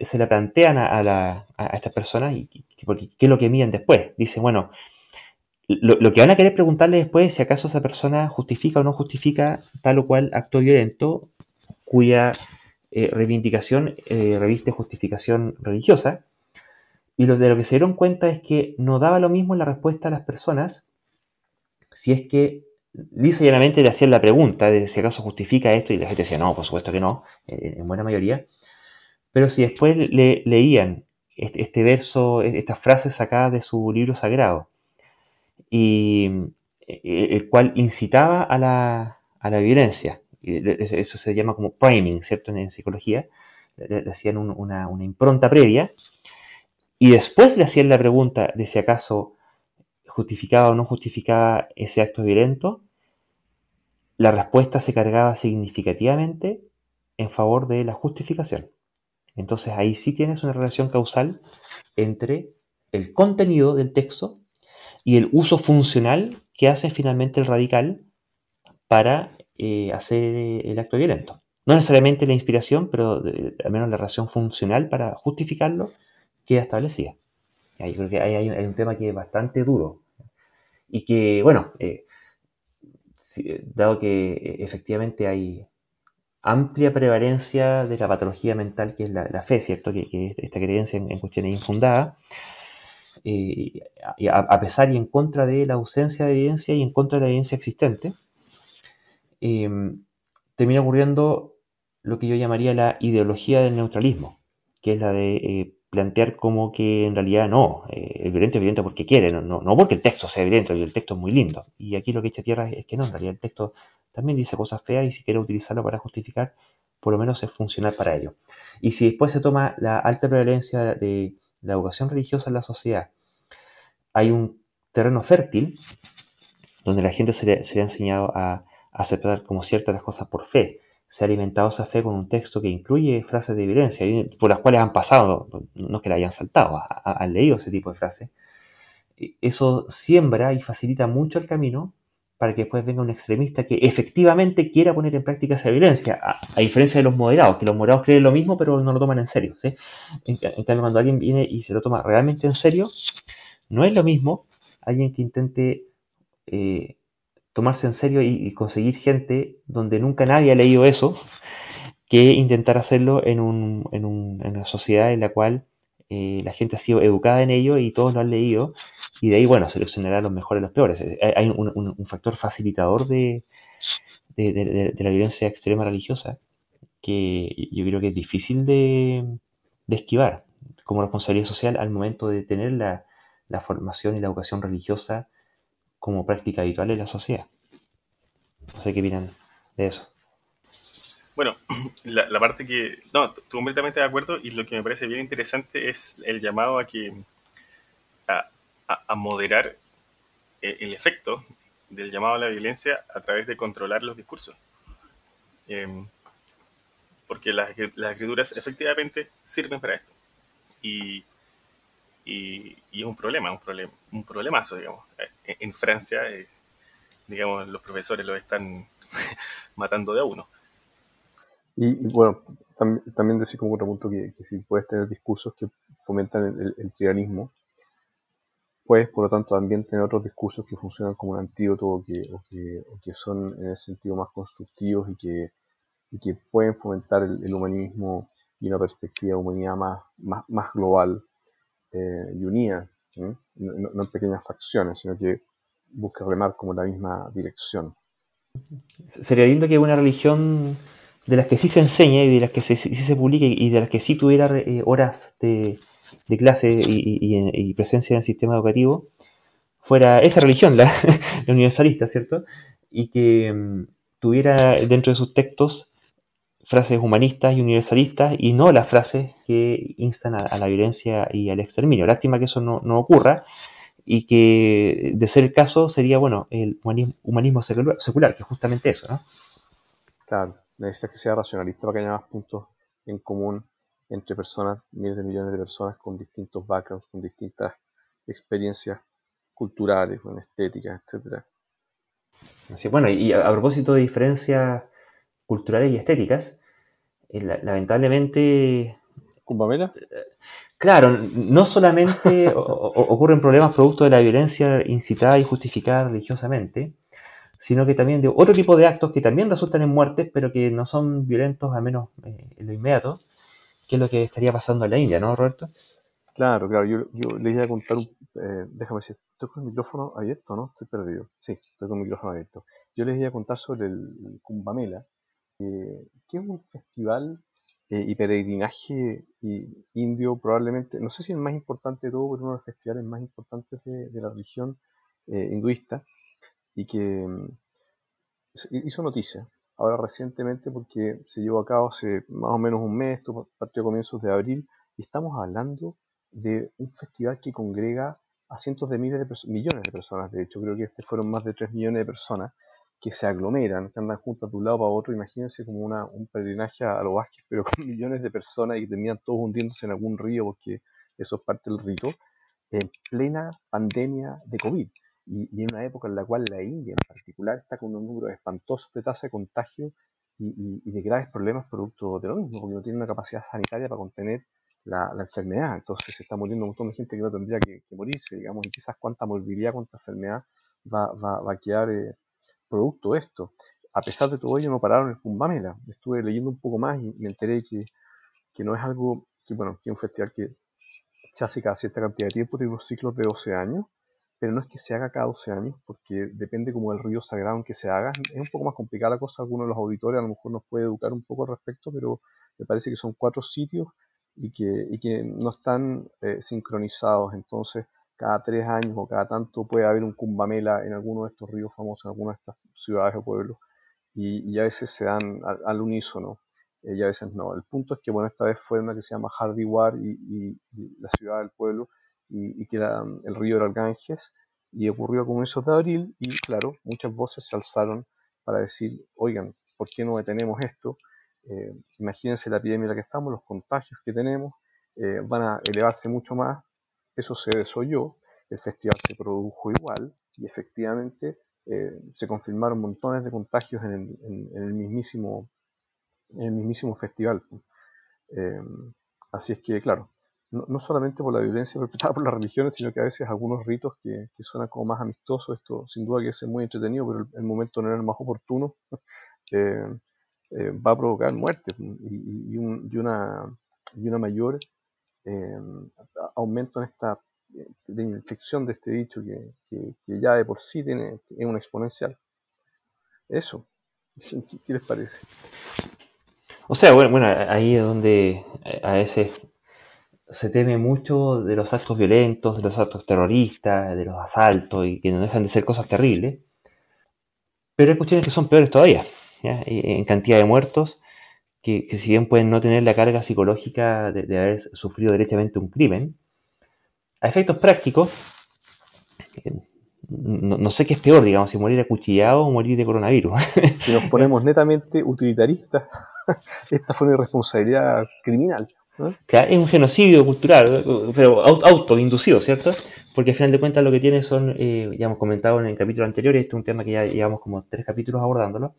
se la plantean a, estas personas y qué es lo que miden después. Dicen, bueno, lo, que van a querer preguntarle después es si acaso esa persona justifica o no justifica tal o cual acto violento cuya eh, reivindicación eh, reviste justificación religiosa. Y lo de lo que se dieron cuenta es que no daba lo mismo la respuesta a las personas si es que y llanamente le hacían la pregunta de si acaso justifica esto y la gente decía no, por supuesto que no, en buena mayoría. Pero si después le, leían este, este, verso, e, estas frases sacadas de su libro sagrado, y el cual incitaba a la, a la violencia, eso se llama como priming, ¿cierto? En, psicología, le, hacían una, impronta previa y después le hacían la pregunta de si acaso justificaba o no justificaba ese acto violento, la respuesta se cargaba significativamente en favor de la justificación. Entonces ahí sí tienes una relación causal entre el contenido del texto y el uso funcional que hace finalmente el radical para eh, hacer el acto violento. No necesariamente la inspiración, pero al menos la razón funcional para justificarlo queda establecida. yo creo que hay, un tema que es bastante duro y que, bueno, eh, dado que eh, efectivamente hay amplia prevalencia de la patología mental que es la, fe, ¿cierto? Que, esta creencia en, cuestiones infundadas, a, pesar y en contra de la ausencia de evidencia y en contra de la evidencia existente, Em, termina ocurriendo lo que yo llamaría la ideología del neutralismo, que es la de eh, plantear como que en realidad no, eh, el violento es violento porque quiere, no, no, porque el texto sea violento, y el texto es muy lindo. Y aquí lo que echa tierra es que no, en realidad el texto también dice cosas feas y si quiere utilizarlo para justificar, por lo menos es funcional para ello. Y si después se toma la alta prevalencia de la educación religiosa en la sociedad, hay un terreno fértil donde la gente se le, ha enseñado a aceptar como ciertas las cosas por fe. Se ha alimentado esa fe con un texto que incluye frases de evidencia, por las cuales han pasado, no que la hayan saltado, han leído ese tipo de frases. Eso siembra y facilita mucho el camino para que después venga un extremista que efectivamente quiera poner en práctica esa violencia, a, diferencia de los moderados, que los moderados creen lo mismo pero no lo toman en serio. En, en, cambio, cuando alguien viene y se lo toma realmente en serio, no es lo mismo alguien que intente eh, tomarse en serio y, conseguir gente donde nunca nadie ha leído eso, que intentar hacerlo en, una sociedad en la cual eh, la gente ha sido educada en ello y todos lo han leído, y de ahí, bueno, seleccionará los mejores y los peores. Hay un, factor facilitador de, la violencia extrema religiosa que yo creo que es difícil de, esquivar como responsabilidad social al momento de tener la, la formación y la educación religiosa como práctica habitual en la sociedad. No sé qué opinan de eso. Bueno, la, parte que... No, estoy completamente de acuerdo y lo que me parece bien interesante es el llamado a que... a, moderar eh, el efecto del llamado a la violencia a través de controlar los discursos. Em, porque las, las, escrituras efectivamente sirven para esto. Y, y, es un problema, un, problema, un problemazo, digamos. En, Francia, eh, digamos, los profesores lo están matando de a uno. Y, bueno, también, también, decir como otro punto que, si puedes tener discursos que fomentan el, el, tiranismo, puedes por lo tanto también tener otros discursos que funcionan como un antídoto o que, o que, son en ese sentido más constructivos y que, y que pueden fomentar el, humanismo y una perspectiva de humanidad más, más, más global eh, y unida, no, en pequeñas facciones, sino que busca remar como la misma dirección. Sería lindo que una religión de las que sí se enseña y de las que sí se publique y de las que sí tuviera eh, horas de, clase y, presencia en el sistema educativo, fuera esa religión, la, universalista, ¿cierto? Y que mm, tuviera dentro de sus textos frases humanistas y universalistas y no las frases que instan a, la violencia y al exterminio. Lástima que eso no, ocurra y que, de ser el caso, sería, bueno, el humanismo, secular, que es justamente eso, ¿no? Claro, necesitas que sea racionalista para que haya más puntos en común entre personas, miles de millones de personas con distintos backgrounds, con distintas experiencias culturales, con estéticas, etc. Así, bueno, y a, a propósito de diferencias culturales y estéticas, eh, lamentablemente... ¿Cumbamela? Claro, no solamente ocurren problemas producto de la violencia incitada y justificada religiosamente, sino que también de otro tipo de actos que también resultan en muertes, pero que no son violentos, al menos eh, en lo inmediato, que es lo que estaría pasando en la India, ¿no, Roberto? Claro, claro, yo, les iba a contar, un, eh, déjame decir, ¿estoy con el micrófono abierto no? Estoy perdido. Sí, estoy con el micrófono abierto. Yo les iba a contar sobre el Kumbamela, que es un festival eh, y peregrinaje indio probablemente, no sé si el más importante de todo, pero uno de los festivales más importantes de, la religión eh, hinduista y que mm, hizo noticia ahora recientemente porque se llevó a cabo hace más o menos un mes, partió a comienzos de abril, y estamos hablando de un festival que congrega a cientos de miles de millones de personas, de hecho creo que este fueron más de 3 millones de personas, que se aglomeran, que andan juntas de un lado para otro, imagínense como una, un peregrinaje a los Vázquez, pero con millones de personas y que terminan todos hundiéndose en algún río porque eso es parte del rito, en plena pandemia de COVID. Y, en una época en la cual la India en particular está con un número espantoso de tasa de contagio y, de graves problemas producto de lo mismo, porque no tiene una capacidad sanitaria para contener la, enfermedad. Entonces se está muriendo un montón de gente que no tendría que, morirse, digamos, y quizás cuánta morbilidad, cuánta enfermedad va, va, va a quedar eh, producto de esto. A pesar de todo ello, no pararon el Cumbamela. Estuve leyendo un poco más y me enteré que, que no es algo, que bueno, que es un festival que se hace cada cierta cantidad de tiempo, tiene unos ciclos de 12 años, pero no es que se haga cada 12 años, porque depende como del río sagrado en que se haga. Es un poco más complicada la cosa, algunos de los auditores a lo mejor nos puede educar un poco al respecto, pero me parece que son cuatro sitios y que, y no están eh, sincronizados, entonces cada tres años o cada tanto puede haber un cumbamela en alguno de estos ríos famosos, en alguna de estas ciudades o pueblos, y, a veces se dan al, unísono, eh, y a veces no. El punto es que, bueno, esta vez fue una que se llama Hardiwar y, y, la ciudad del pueblo, y, que era mm, el río del Ganges, y ocurrió a comienzos de abril, y claro, muchas voces se alzaron para decir, oigan, ¿por qué no detenemos esto? Eh, imagínense la epidemia en la que estamos, los contagios que tenemos, eh, van a elevarse mucho más, eso se desoyó, el festival se produjo igual y efectivamente eh, se confirmaron montones de contagios en el, mismísimo, en el mismísimo festival. Eh, así es que, claro, no, solamente por la violencia perpetrada por las religiones, sino que a veces algunos ritos que, que suenan como más amistosos, esto sin duda que es muy entretenido, pero el, momento no era el más oportuno, eh, va a provocar muerte y, una, y una mayor eh, aumento en esta de infección de este bicho que, ya de por sí tiene, es un exponencial. Eso, ¿qué, les parece? O sea, bueno, bueno, ahí es donde a veces se teme mucho de los actos violentos, de los actos terroristas, de los asaltos y que no dejan de ser cosas terribles. Pero hay cuestiones que son peores todavía, en cantidad de muertos que, si bien pueden no tener la carga psicológica de, haber sufrido derechamente un crimen, a efectos prácticos, eh, no, sé qué es peor, digamos, si morir acuchillado o morir de coronavirus. Si nos ponemos netamente utilitaristas, esta fue una irresponsabilidad criminal. Es un genocidio cultural, pero autoinducido, ¿cierto? Porque al final de cuentas lo que tiene son, eh, ya hemos comentado en el capítulo anterior, este es un tema que ya llevamos como tres capítulos abordándolo,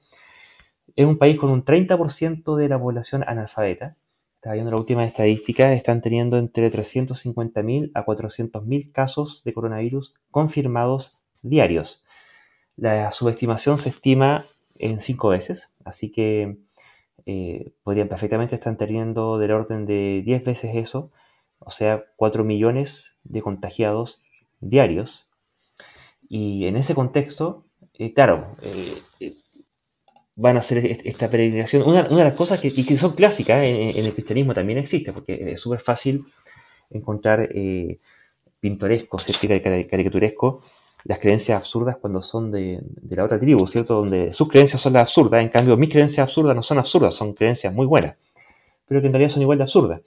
es un país con un 30% de la población analfabeta. Estaba viendo la última estadística, están teniendo entre 350.000 a 400.000 casos de coronavirus confirmados diarios. La subestimación se estima en cinco veces, así que eh, podrían perfectamente estar teniendo del orden de 10 veces eso, o sea, 4 millones de contagiados diarios. Y en ese contexto, eh, claro, eh, van a hacer esta peregrinación. Una, de las cosas que, son clásicas en, el cristianismo también existe, porque es súper fácil encontrar pintoresco, caricaturesco, las creencias absurdas cuando son de, la otra tribu, ¿cierto? Donde sus creencias son las absurdas, en cambio mis creencias absurdas no son absurdas, son creencias muy buenas, pero que en realidad son igual de absurdas.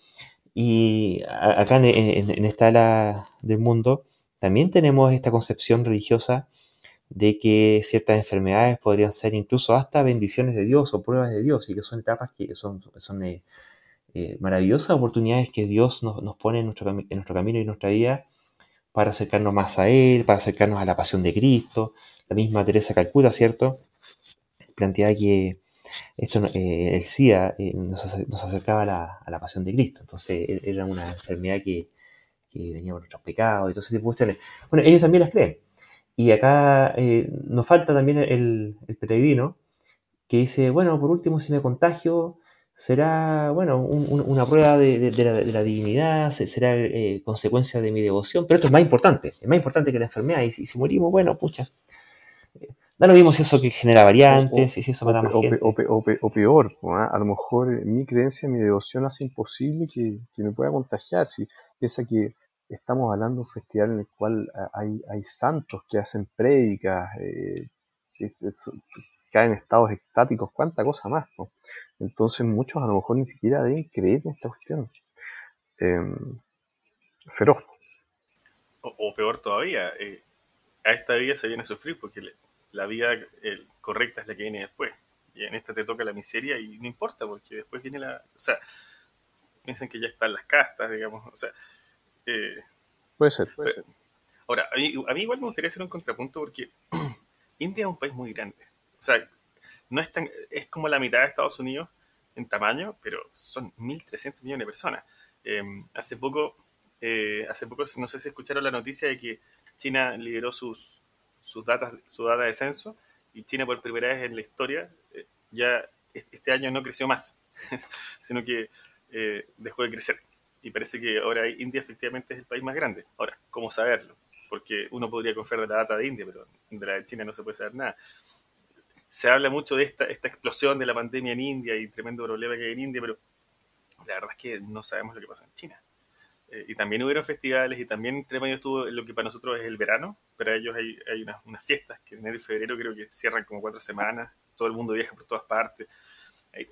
Y acá en, esta ala del mundo también tenemos esta concepción religiosa de que ciertas enfermedades podrían ser incluso hasta bendiciones de Dios o pruebas de Dios y que son etapas que son, son eh, eh, maravillosas oportunidades que Dios nos, nos pone en nuestro, en nuestro camino y en nuestra vida para acercarnos más a Él, para acercarnos a la pasión de Cristo. La misma Teresa Calcuta, ¿cierto? Planteaba que esto, eh, el SIDA eh, nos, acercaba a la, pasión de Cristo. Entonces e, era una enfermedad que, venía por nuestros pecados y todo ese tipo de cuestiones. Bueno, ellos también las creen. Y acá eh, nos falta también el, el peregrino que dice, bueno, por último, si me contagio, será, bueno, una prueba de, la, divinidad, será eh, consecuencia de mi devoción, pero esto es más importante, es más importante que la enfermedad, y si, morimos, bueno, pucha, eh, da lo mismo si eso que genera variantes, y si eso mata más gente. O, peor, ¿ah? a lo mejor mi creencia, mi devoción hace imposible que, me pueda contagiar, si piensa que estamos hablando de un festival en el cual ah, hay, hay santos que hacen prédicas, eh, caen en estados extáticos, cuánta cosa más. Entonces muchos a lo mejor ni siquiera deben creer en esta cuestión. Em, feroz. O, peor todavía, eh, a esta vida se viene a sufrir porque la vida correcta es la que viene después. Y en esta te toca la miseria y no importa porque después viene la... O sea, piensan que ya están las castas, digamos. O sea... Eh, puede ser, puede ser. Ahora, a mí, a mí igual me gustaría hacer un contrapunto porque India es un país muy grande. O sea, no es, tan, es como la mitad de Estados Unidos en tamaño, pero son 1.300 millones de personas. Em, hace poco, eh, hace poco, no sé si escucharon la noticia de que China liberó sus, sus datas, su data de censo y China por primera vez en la historia eh, ya este año no creció más, sino que eh, dejó de crecer. Y parece que ahora India efectivamente es el país más grande. Ahora, ¿cómo saberlo? Porque uno podría confiar de la data de India, pero de la de China no se puede saber nada se habla mucho de esta, esta explosión de la pandemia en India y tremendo problema que hay en India, pero la verdad es que no sabemos lo que pasó en China. Eh, y también hubieron festivales y también entre medio estuvo lo que para nosotros es el verano. Para ellos hay, hay unas, fiestas que en enero y febrero creo que cierran como cuatro semanas. Todo el mundo viaja por todas partes.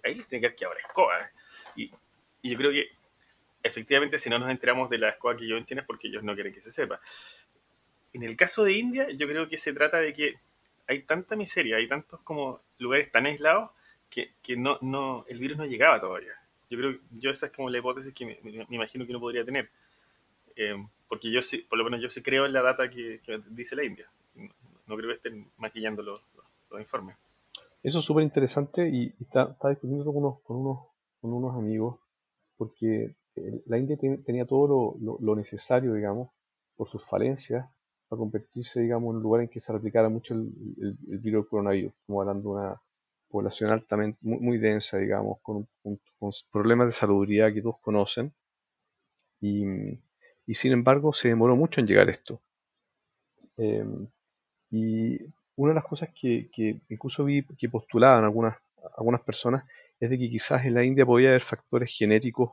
Ahí, les tiene que dar que ahora escoba. Y, y yo creo que efectivamente si no nos enteramos de la escoba que yo en China es porque ellos no quieren que se sepa. En el caso de India, yo creo que se trata de que hay tanta miseria, hay tantos como lugares tan aislados que, que no, no, el virus no llegaba todavía. Yo creo, yo esa es como la hipótesis que me, imagino que uno podría tener. Eh, porque yo sí, por lo menos yo sí creo en la data que, dice la India. No, creo que estén maquillando los, los, informes. Eso es súper interesante y, está, discutiendo con unos, con, unos, con unos amigos porque eh, la India tenía todo lo, lo, necesario, digamos, por sus falencias, a convertirse, digamos, en un lugar en que se replicara mucho el, virus coronavirus. Estamos hablando de una población altamente, muy, densa, digamos, con, problemas de salubridad que todos conocen. Y, sin embargo, se demoró mucho en llegar esto. Em, y una de las cosas que, incluso vi que postulaban algunas, algunas personas es de que quizás en la India podía haber factores genéticos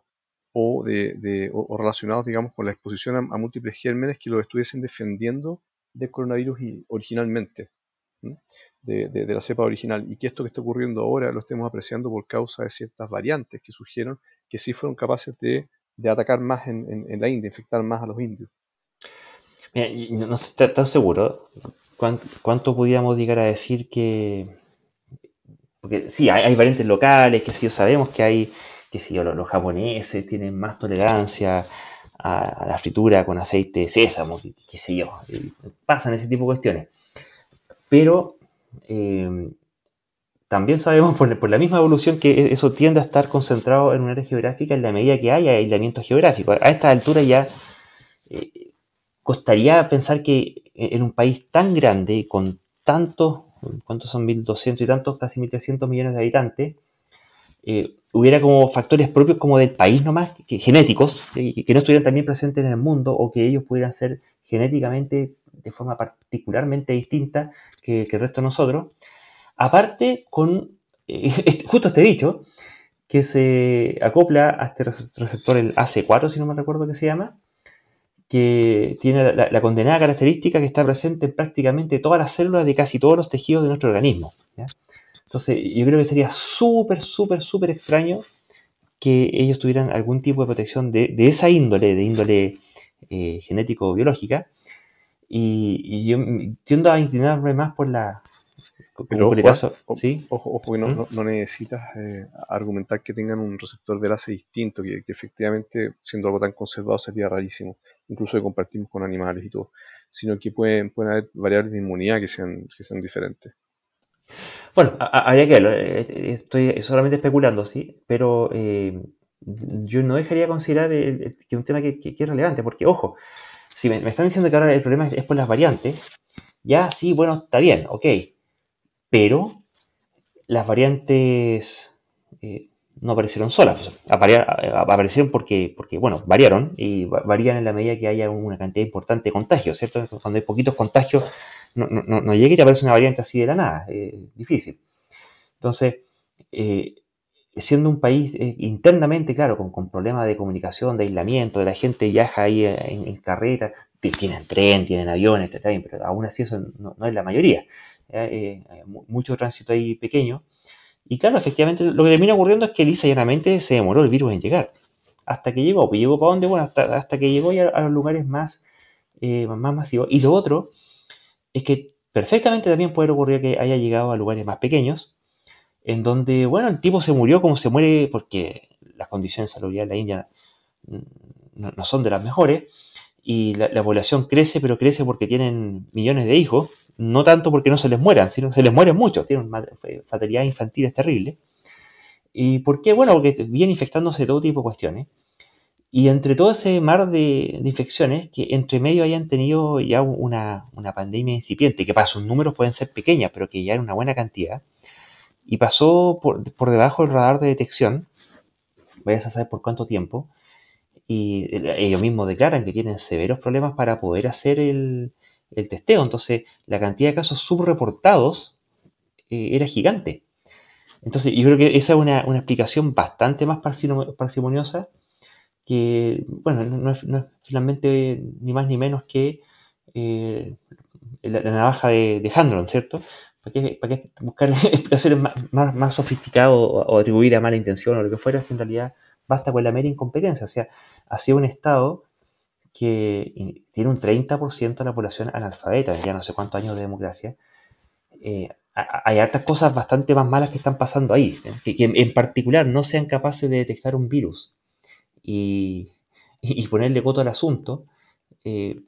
o, de, o, relacionados, digamos, con la exposición a, múltiples gérmenes que lo estuviesen defendiendo del coronavirus originalmente, de, la cepa original, y que esto que está ocurriendo ahora lo estemos apreciando por causa de ciertas variantes que surgieron, que sí fueron capaces de, atacar más en, la India, infectar más a los indios. Mira, no estoy tan seguro. Cuánto, cuánto llegar a decir que... Porque sí, hay, variantes locales, que sí sabemos que hay qué sé yo, los, japoneses tienen más tolerancia a, la fritura con aceite de sésamo, qué, sé yo, pasan ese tipo de cuestiones. Pero eh, también sabemos por, la misma evolución que e, eso tiende a estar concentrado en un área geográfica en la medida que haya aislamiento geográfico. A esta altura ya eh, costaría pensar que en un país tan grande, con tantos, ¿cuántos son 1.200 y tantos? Casi 1.300 millones de habitantes, eh, hubiera como factores propios como del país nomás, que, genéticos, que, no estuvieran también presentes en el mundo o que ellos pudieran ser genéticamente de forma particularmente distinta que, el resto de nosotros. Aparte, con eh, este, justo este dicho, que se acopla a este receptor, el AC4, si no me recuerdo qué se llama, que tiene la, condenada característica que está presente en prácticamente todas las células de casi todos los tejidos de nuestro organismo. Entonces, yo creo que sería súper, súper, súper extraño que ellos tuvieran algún tipo de protección de, esa índole, de índole eh, genético-biológica. Y, yo tiendo a inclinarme más por la, pero ojo, ¿sí? ojo, que no, ¿Mm? necesitas eh, argumentar que tengan un receptor de enlace distinto, que, efectivamente, siendo algo tan conservado, sería rarísimo, incluso que compartimos con animales y todo, sino que pueden, pueden haber variables de inmunidad que sean, que sean diferentes. Bueno, habría que verlo. Eh, eh, estoy solamente especulando, sí, pero eh, yo no dejaría de considerar que es un tema que, es relevante, porque, ojo, si me, están diciendo que ahora el problema es, por las variantes, ya sí, bueno, está bien, ok, pero las variantes no aparecieron solas, aparecieron porque, porque, bueno, variaron y varían en la medida que haya una cantidad importante de contagios, ¿cierto? Cuando hay poquitos contagios, no, no, no llegue y te aparece una variante así de la nada, es difícil. Entonces, eh, siendo un país eh, internamente, claro, con, problemas de comunicación, de aislamiento, de la gente viaja ahí eh, en, carreta, tienen tren, tienen aviones, pero aún así eso no, es la mayoría. mucho tránsito ahí pequeño. Y claro, efectivamente, lo que termina ocurriendo es que lisa llanamente se demoró el virus en llegar. Hasta que llegó, pues llegó para dónde, bueno, hasta, hasta que llegó a, a los lugares más, más masivos. Y lo otro es que perfectamente también puede ocurrir que haya llegado a lugares más pequeños, en donde, bueno, el tipo se murió como se muere porque las condiciones de salud en la India no, son de las mejores, y la, población crece, pero crece porque tienen millones de hijos, no tanto porque no se les mueran, sino se les mueren muchos, tienen fatalidad infantil terrible. ¿Y por qué? Bueno, porque vienen infectándose todo tipo de cuestiones. Y entre todo ese mar de, infecciones, que entre medio hayan tenido ya una, pandemia incipiente, que para sus números pueden ser pequeñas, pero que ya era una buena cantidad, y pasó por, debajo del radar de detección, vayas a saber por cuánto tiempo, y ellos mismos declaran que tienen severos problemas para poder hacer el, testeo. Entonces, la cantidad de casos subreportados eh, era gigante. Entonces, yo creo que esa es una, una explicación bastante más parsimoniosa que, bueno, no es, finalmente ni más ni menos que eh, la, navaja de, de Handron, ¿cierto? ¿Para qué, buscar explicaciones más, más, sofisticadas o, atribuir a mala intención o lo que fuera si en realidad basta con la mera incompetencia? O sea, sido un Estado que tiene un 30% de la población analfabeta, ya no sé cuántos años de democracia, eh, hay hartas cosas bastante más malas que están pasando ahí, ¿eh? que, en particular no sean capaces de detectar un virus y, ponerle coto al asunto, eh,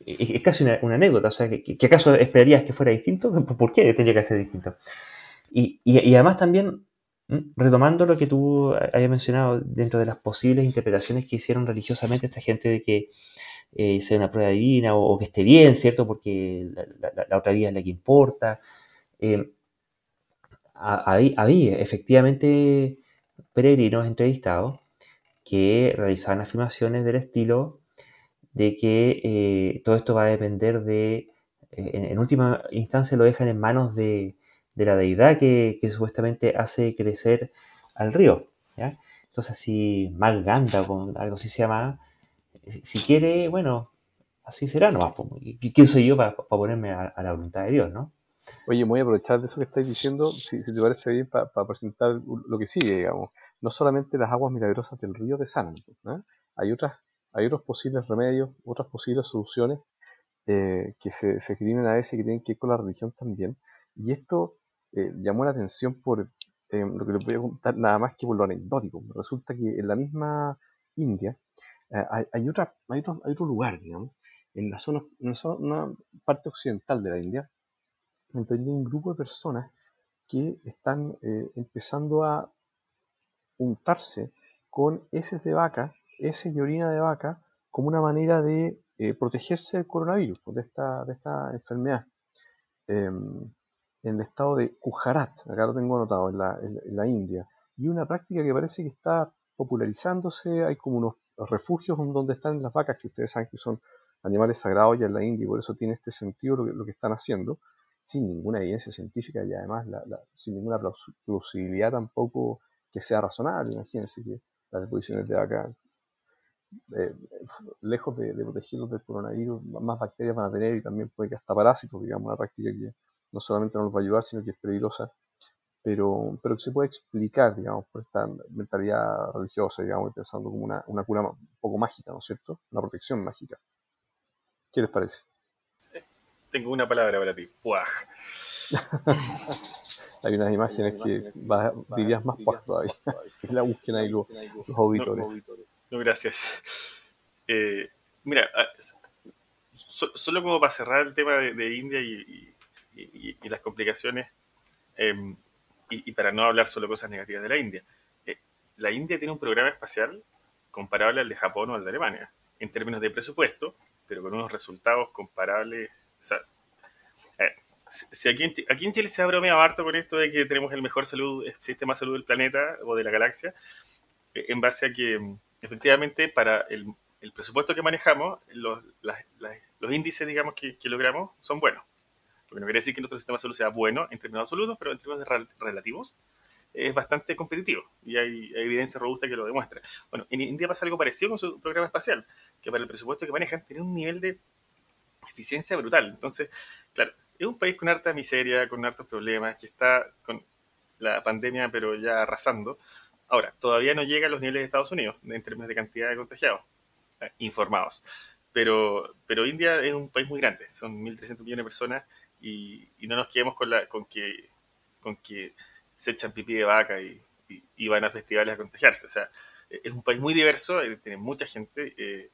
es, casi una, anécdota. O sea, ¿que, acaso esperarías que fuera distinto? ¿Por qué tendría que ser distinto? Y, además también, retomando lo que tú habías mencionado dentro de las posibles interpretaciones que hicieron religiosamente esta gente de que eh, sea una prueba divina o, que esté bien, ¿cierto? Porque la, otra vida es la que importa. Eh, había efectivamente peregrinos entrevistados que realizaban afirmaciones del estilo de que eh, todo esto va a depender de, eh, en, última instancia lo dejan en manos de, la deidad que, supuestamente hace crecer al río. Entonces, si Malganda o algo así se llama, si quiere, bueno, así será nomás. ¿Quién soy yo para, ponerme a, la voluntad de Dios, no? Oye, voy a aprovechar de eso que estáis diciendo, si, te parece bien, para presentar lo que sigue, digamos no solamente las aguas milagrosas del río de sanan, hay, otras, hay otros posibles remedios, otras posibles soluciones eh, que se, se escriben a veces que tienen que ver con la religión también. Y esto eh, llamó la atención por, eh, lo que les voy a contar nada más que por lo anecdótico. Resulta que en la misma India eh, hay, otra, hay, otro, lugar, digamos, en la zona, en una parte occidental de la India, donde hay un grupo de personas que están eh, empezando a untarse con heces de vaca, heces y orina de vaca, como una manera de protegerse del coronavirus, de esta, de esta enfermedad. Em, en el estado de Gujarat, acá lo tengo anotado, en la, en, la India, y una práctica que parece que está popularizándose, hay como unos refugios donde están las vacas, que ustedes saben que son animales sagrados ya en la India, y por eso tiene este sentido lo que, lo que están haciendo, sin ninguna evidencia científica y además sin ninguna plausibilidad tampoco que sea razonable. Imagínense que las deposiciones de vaca, eh, lejos de, de, protegerlos del coronavirus, más bacterias van a tener y también puede que hasta parásitos, digamos, una práctica que no solamente no nos va a ayudar, sino que es peligrosa, pero, pero que se puede explicar, digamos, por esta mentalidad religiosa, digamos, pensando como una, una cura un poco mágica, ¿no es cierto? Una protección mágica. ¿Qué les parece? Tengo una palabra para ti, puaj. Hay unas imágenes que dirías más puaj todavía. que la busquen ahí los, auditores. No, gracias. Eh, mira, ah, solo como para cerrar el tema de, India y y, las complicaciones, em, y, para no hablar solo cosas negativas de la India. Eh, la India tiene un programa espacial comparable al de Japón o al de Alemania, en términos de presupuesto, pero con unos resultados comparables. O sea, eh, si aquí en, aquí en, Chile se ha bromeado harto con esto de que tenemos el mejor salud, sistema de salud del planeta o de la galaxia, eh, en base a que efectivamente para el, el presupuesto que manejamos, los, los índices, digamos, que, que, logramos son buenos. Lo que no quiere decir que nuestro sistema de salud sea bueno en términos absolutos, pero en términos relativos es bastante competitivo y hay, evidencia robusta que lo demuestra. Bueno, en India pasa algo parecido con su programa espacial, que para el presupuesto que manejan tiene un nivel de eficiencia brutal. Entonces, claro, es un país con harta miseria, con hartos problemas, que está con la pandemia pero ya arrasando. Ahora, todavía no llega a los niveles de Estados Unidos en términos de cantidad de contagiados eh, informados. Pero, pero India es un país muy grande, son 1.300 millones de personas y, no nos quedemos con, la, con, que, con que se echan pipí de vaca y, van a festivales a contagiarse. O sea, es un país muy diverso, eh, tiene mucha gente, eh,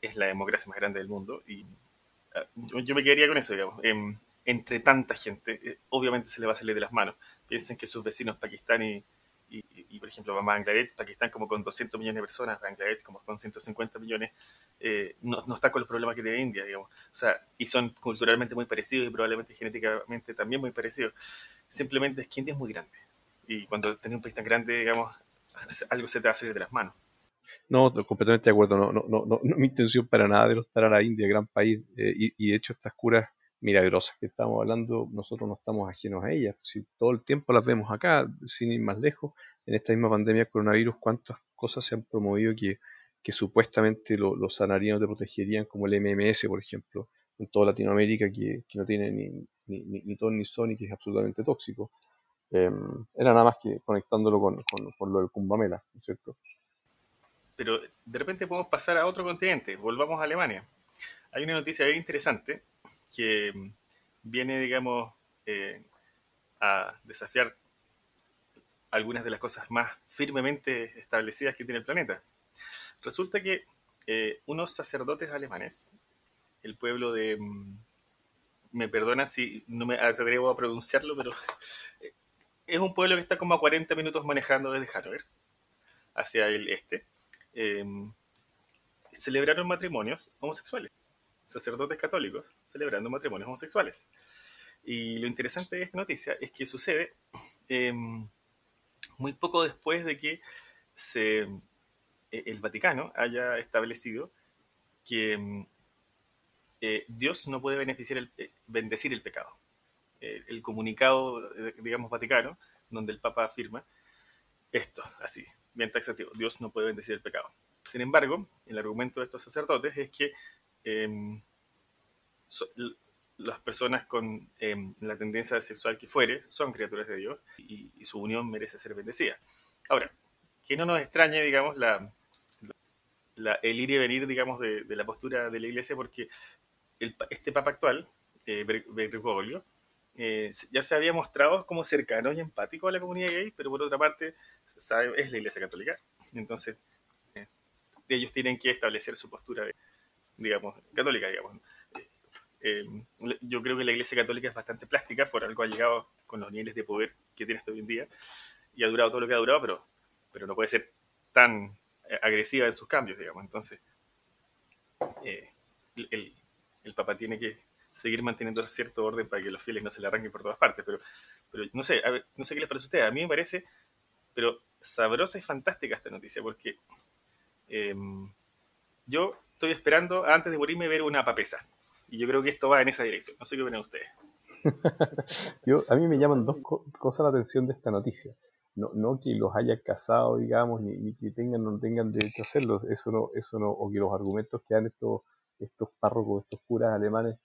es, la democracia más grande del mundo y yo, me quedaría con eso, digamos. Em, entre tanta gente, eh, obviamente se le va a salir de las manos. Piensen que sus vecinos Pakistán y, y, por ejemplo, Bangladesh, Pakistán como con 200 millones de personas, Bangladesh como con 150 millones, eh, no, no está con los problemas que tiene India, digamos. O sea, y son culturalmente muy parecidos y probablemente genéticamente también muy parecidos. Simplemente es que India es muy grande. Y cuando tenés un país tan grande, digamos, algo se te va a salir de las manos. No, completamente de acuerdo. No, no, no, no, mi intención para nada de estar a la India, gran país. Eh, y, y, de hecho, estas curas milagrosas que estamos hablando, nosotros no estamos ajenos a ellas. Si todo el tiempo las vemos acá, sin ir más lejos, en esta misma pandemia de coronavirus, cuántas cosas se han promovido que, que supuestamente los sanarianos te protegerían, como el MMS, por ejemplo, en toda Latinoamérica, que, que no tiene ni, ni, ni, ton ni son y que es absolutamente tóxico. Em, era nada más que conectándolo con, con, con lo del Cumbamela, ¿no es cierto? Pero de repente podemos pasar a otro continente, volvamos a Alemania. Hay una noticia bien interesante que viene, digamos, eh, a desafiar algunas de las cosas más firmemente establecidas que tiene el planeta. Resulta que eh, unos sacerdotes alemanes, el pueblo de... Mm, me perdona si no me atrevo a pronunciarlo, pero eh, es un pueblo que está como a 40 minutos manejando desde Hannover hacia el este. Celebraron matrimonios homosexuales sacerdotes católicos celebrando matrimonios homosexuales. Y lo interesante de esta noticia es que sucede em, muy poco después de que se, e, el Vaticano haya establecido que em, eh, Dios no puede beneficiar el, eh, bendecir el pecado. el comunicado, eh, digamos, vaticano, donde el Papa afirma esto, así, bien taxativo, Dios no puede bendecir el pecado. Sin embargo, el argumento de estos sacerdotes es que Em, las personas con em, la tendencia sexual que fuere son criaturas de Dios y, su unión merece ser bendecida. Ahora, que no nos extrañe, digamos, la, el ir y venir, digamos, de, la postura de la Iglesia, porque este Papa actual, eh, Bergoglio, eh, ya se había mostrado como cercano y empático a la comunidad gay, pero por otra parte, sabe, es la Iglesia Católica. Entonces, eh, ellos tienen que establecer su postura, digamos, católica, digamos. Eh, yo creo que la Iglesia Católica es bastante plástica, por algo ha llegado con los niveles de poder que tiene hasta hoy en día, y ha durado todo lo que ha durado, pero, pero no puede ser tan agresiva en sus cambios, digamos. Entonces, el, el Papa tiene que seguir manteniendo cierto orden para que los fieles no se le arranquen por todas partes. Pero, pero no sé, no sé qué les parece a ustedes. A mí me parece, pero sabrosa y fantástica esta noticia, porque em, yo estoy esperando antes de morirme ver una papesa. Y yo creo que esto va en esa dirección. No sé qué opinan ustedes. a mí me llaman dos cosas la atención de esta noticia. No, no que los haya casado, digamos, ni, que tengan o no tengan derecho a hacerlo. Eso no, eso no, o que los argumentos que dan estos, estos párrocos, estos curas alemanes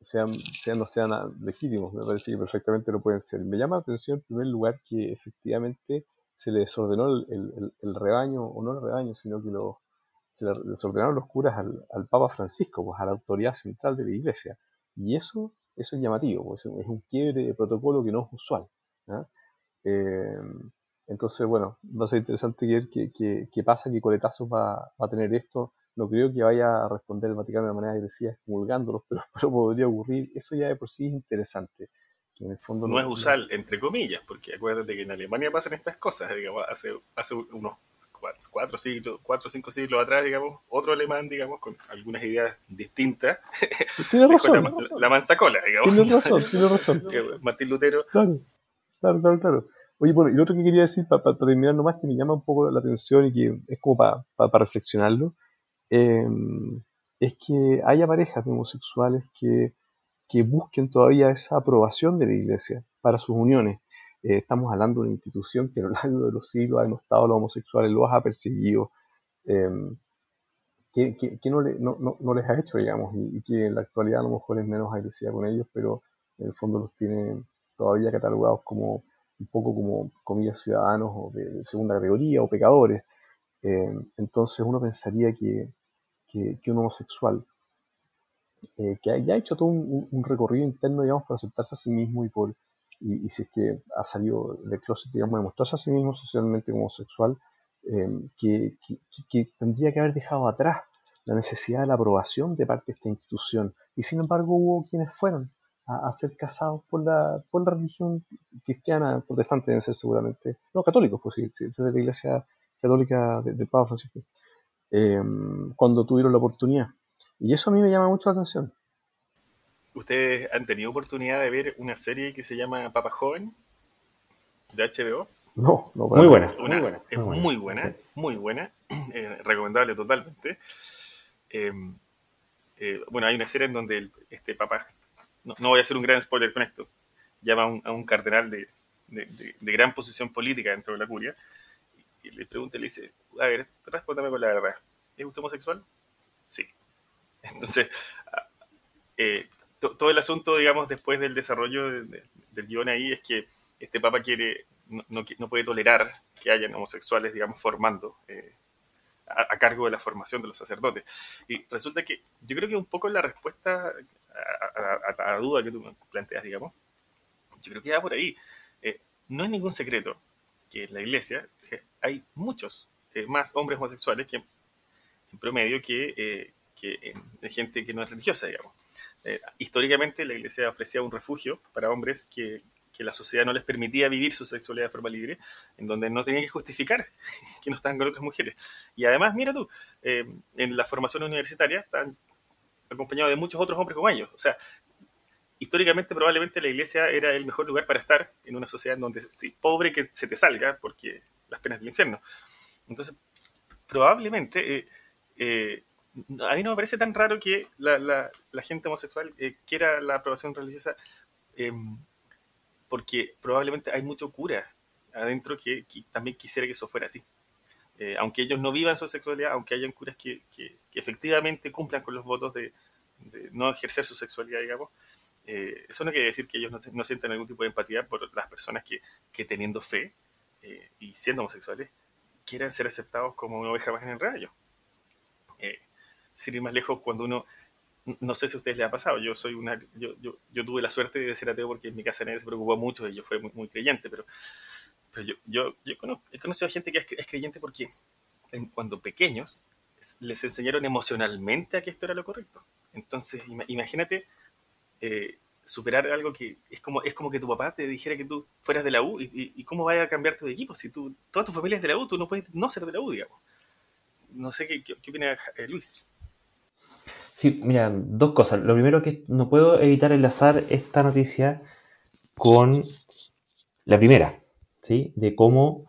sean, sean no sean legítimos, me parece que perfectamente lo pueden ser. Me llama la atención en primer lugar que efectivamente se le desordenó el, rebaño, o no el rebaño, sino que lo, se le desordenaron los curas al, Papa Francisco, pues a la autoridad central de la Iglesia. Y eso, eso es llamativo, pues, es un quiebre de protocolo que no es usual. Eh, entonces, bueno, va a ser interesante ver qué, qué, qué pasa, qué coletazos va, va a tener esto no creo que vaya a responder el Vaticano de manera agresiva excomulgándolos, pero, pero podría ocurrir. Eso ya de por sí es interesante. en el fondo no, es usual, entre comillas, porque acuérdate que en Alemania pasan estas cosas, digamos, hace, hace unos cuatro, siglos, cuatro o cinco siglos atrás, digamos, otro alemán, digamos, con algunas ideas distintas, tiene razón, la, la, manzacola, digamos. Tiene razón, tiene razón. Martín Lutero. Claro, claro, claro, claro. Oye, bueno, y lo otro que quería decir, para, terminar nomás, que me llama un poco la atención y que es como para reflexionarlo, Em, es que haya parejas de homosexuales que, que, busquen todavía esa aprobación de la iglesia para sus uniones. Eh, estamos hablando de una institución que a lo largo de los siglos ha denostado a los homosexuales, los ha perseguido, em, que, no, le, no, no, les ha hecho, digamos, y, que en la actualidad a lo mejor es menos agresiva con ellos, pero en el fondo los tiene todavía catalogados como un poco como comillas ciudadanos o de segunda categoría o pecadores. Eh, entonces uno pensaría que, que, un homosexual eh, que haya hecho todo un, recorrido interno, digamos, para aceptarse a sí mismo y por y, si es que ha salido del closet, digamos, de mostrarse a sí mismo socialmente como homosexual, eh, que, que, tendría que haber dejado atrás la necesidad de la aprobación de parte de esta institución. Y sin embargo hubo quienes fueron a, ser casados por la, por la religión cristiana, protestante deben ser seguramente, no, católicos, pues sí, sí, de la iglesia católica del Papa Francisco, em, cuando tuvieron la oportunidad. Y eso a mí me llama mucho la atención. ¿Ustedes han tenido oportunidad de ver una serie que se llama Papa Joven de HBO? No, no muy buena, muy buena. Es muy buena, muy buena, eh, recomendable totalmente. Em, eh, bueno, hay una serie en donde este Papa, no, voy a hacer un gran spoiler con esto, llama a un, cardenal de, de, gran posición política dentro de la curia y le pregunta y le dice, a ver, respóndame con la verdad, ¿es usted homosexual? Sí. Entonces, ah, eh, todo el asunto, digamos, después del desarrollo del guion ahí es que este papa quiere, no, no, puede tolerar que hayan homosexuales, digamos, formando eh, a, cargo de la formación de los sacerdotes. Y resulta que yo creo que un poco la respuesta a, la duda que tú planteas, digamos, yo creo que va por ahí. Eh, no es ningún secreto que la iglesia hay muchos eh, más hombres homosexuales que en promedio que, eh, que gente que no es religiosa, digamos. Eh, históricamente la iglesia ofrecía un refugio para hombres que, que, la sociedad no les permitía vivir su sexualidad de forma libre, en donde no tenían que justificar que no estaban con otras mujeres. Y además, mira tú, en la formación universitaria están acompañados de muchos otros hombres como ellos. O sea, históricamente probablemente la iglesia era el mejor lugar para estar en una sociedad en donde, sí, pobre que se te salga, porque las penas del infierno. Entonces, probablemente, eh, eh, a mí no me parece tan raro que la, la, gente homosexual eh, quiera la aprobación religiosa, em, porque probablemente hay mucho cura adentro que, también quisiera que eso fuera así. aunque ellos no vivan su sexualidad, aunque hayan curas que, que, efectivamente cumplan con los votos de, de no ejercer su sexualidad, digamos, eh, eso no quiere decir que ellos no, no, sientan algún tipo de empatía por las personas que, que teniendo fe eh, y siendo homosexuales quieran ser aceptados como una oveja más en el rayo. Eh, sin ir más lejos, cuando uno no sé si a ustedes les ha pasado, yo soy una, yo, yo, yo, tuve la suerte de ser ateo porque en mi casa nadie se preocupó mucho y yo fui muy, muy creyente, pero, pero yo, yo, yo conozco, he conocido a gente que es, creyente porque en, cuando pequeños les enseñaron emocionalmente a que esto era lo correcto. Entonces, imagínate eh, superar algo que es como, es como que tu papá te dijera que tú fueras de la U y, cómo vaya a cambiarte de equipo. Si tú, toda tu familia es de la U, tú no puedes no ser de la U, digamos. No sé qué, qué, qué opina eh, Luis. Sí, mira, dos cosas. Lo primero que no puedo evitar enlazar esta noticia con la primera, ¿sí? De cómo,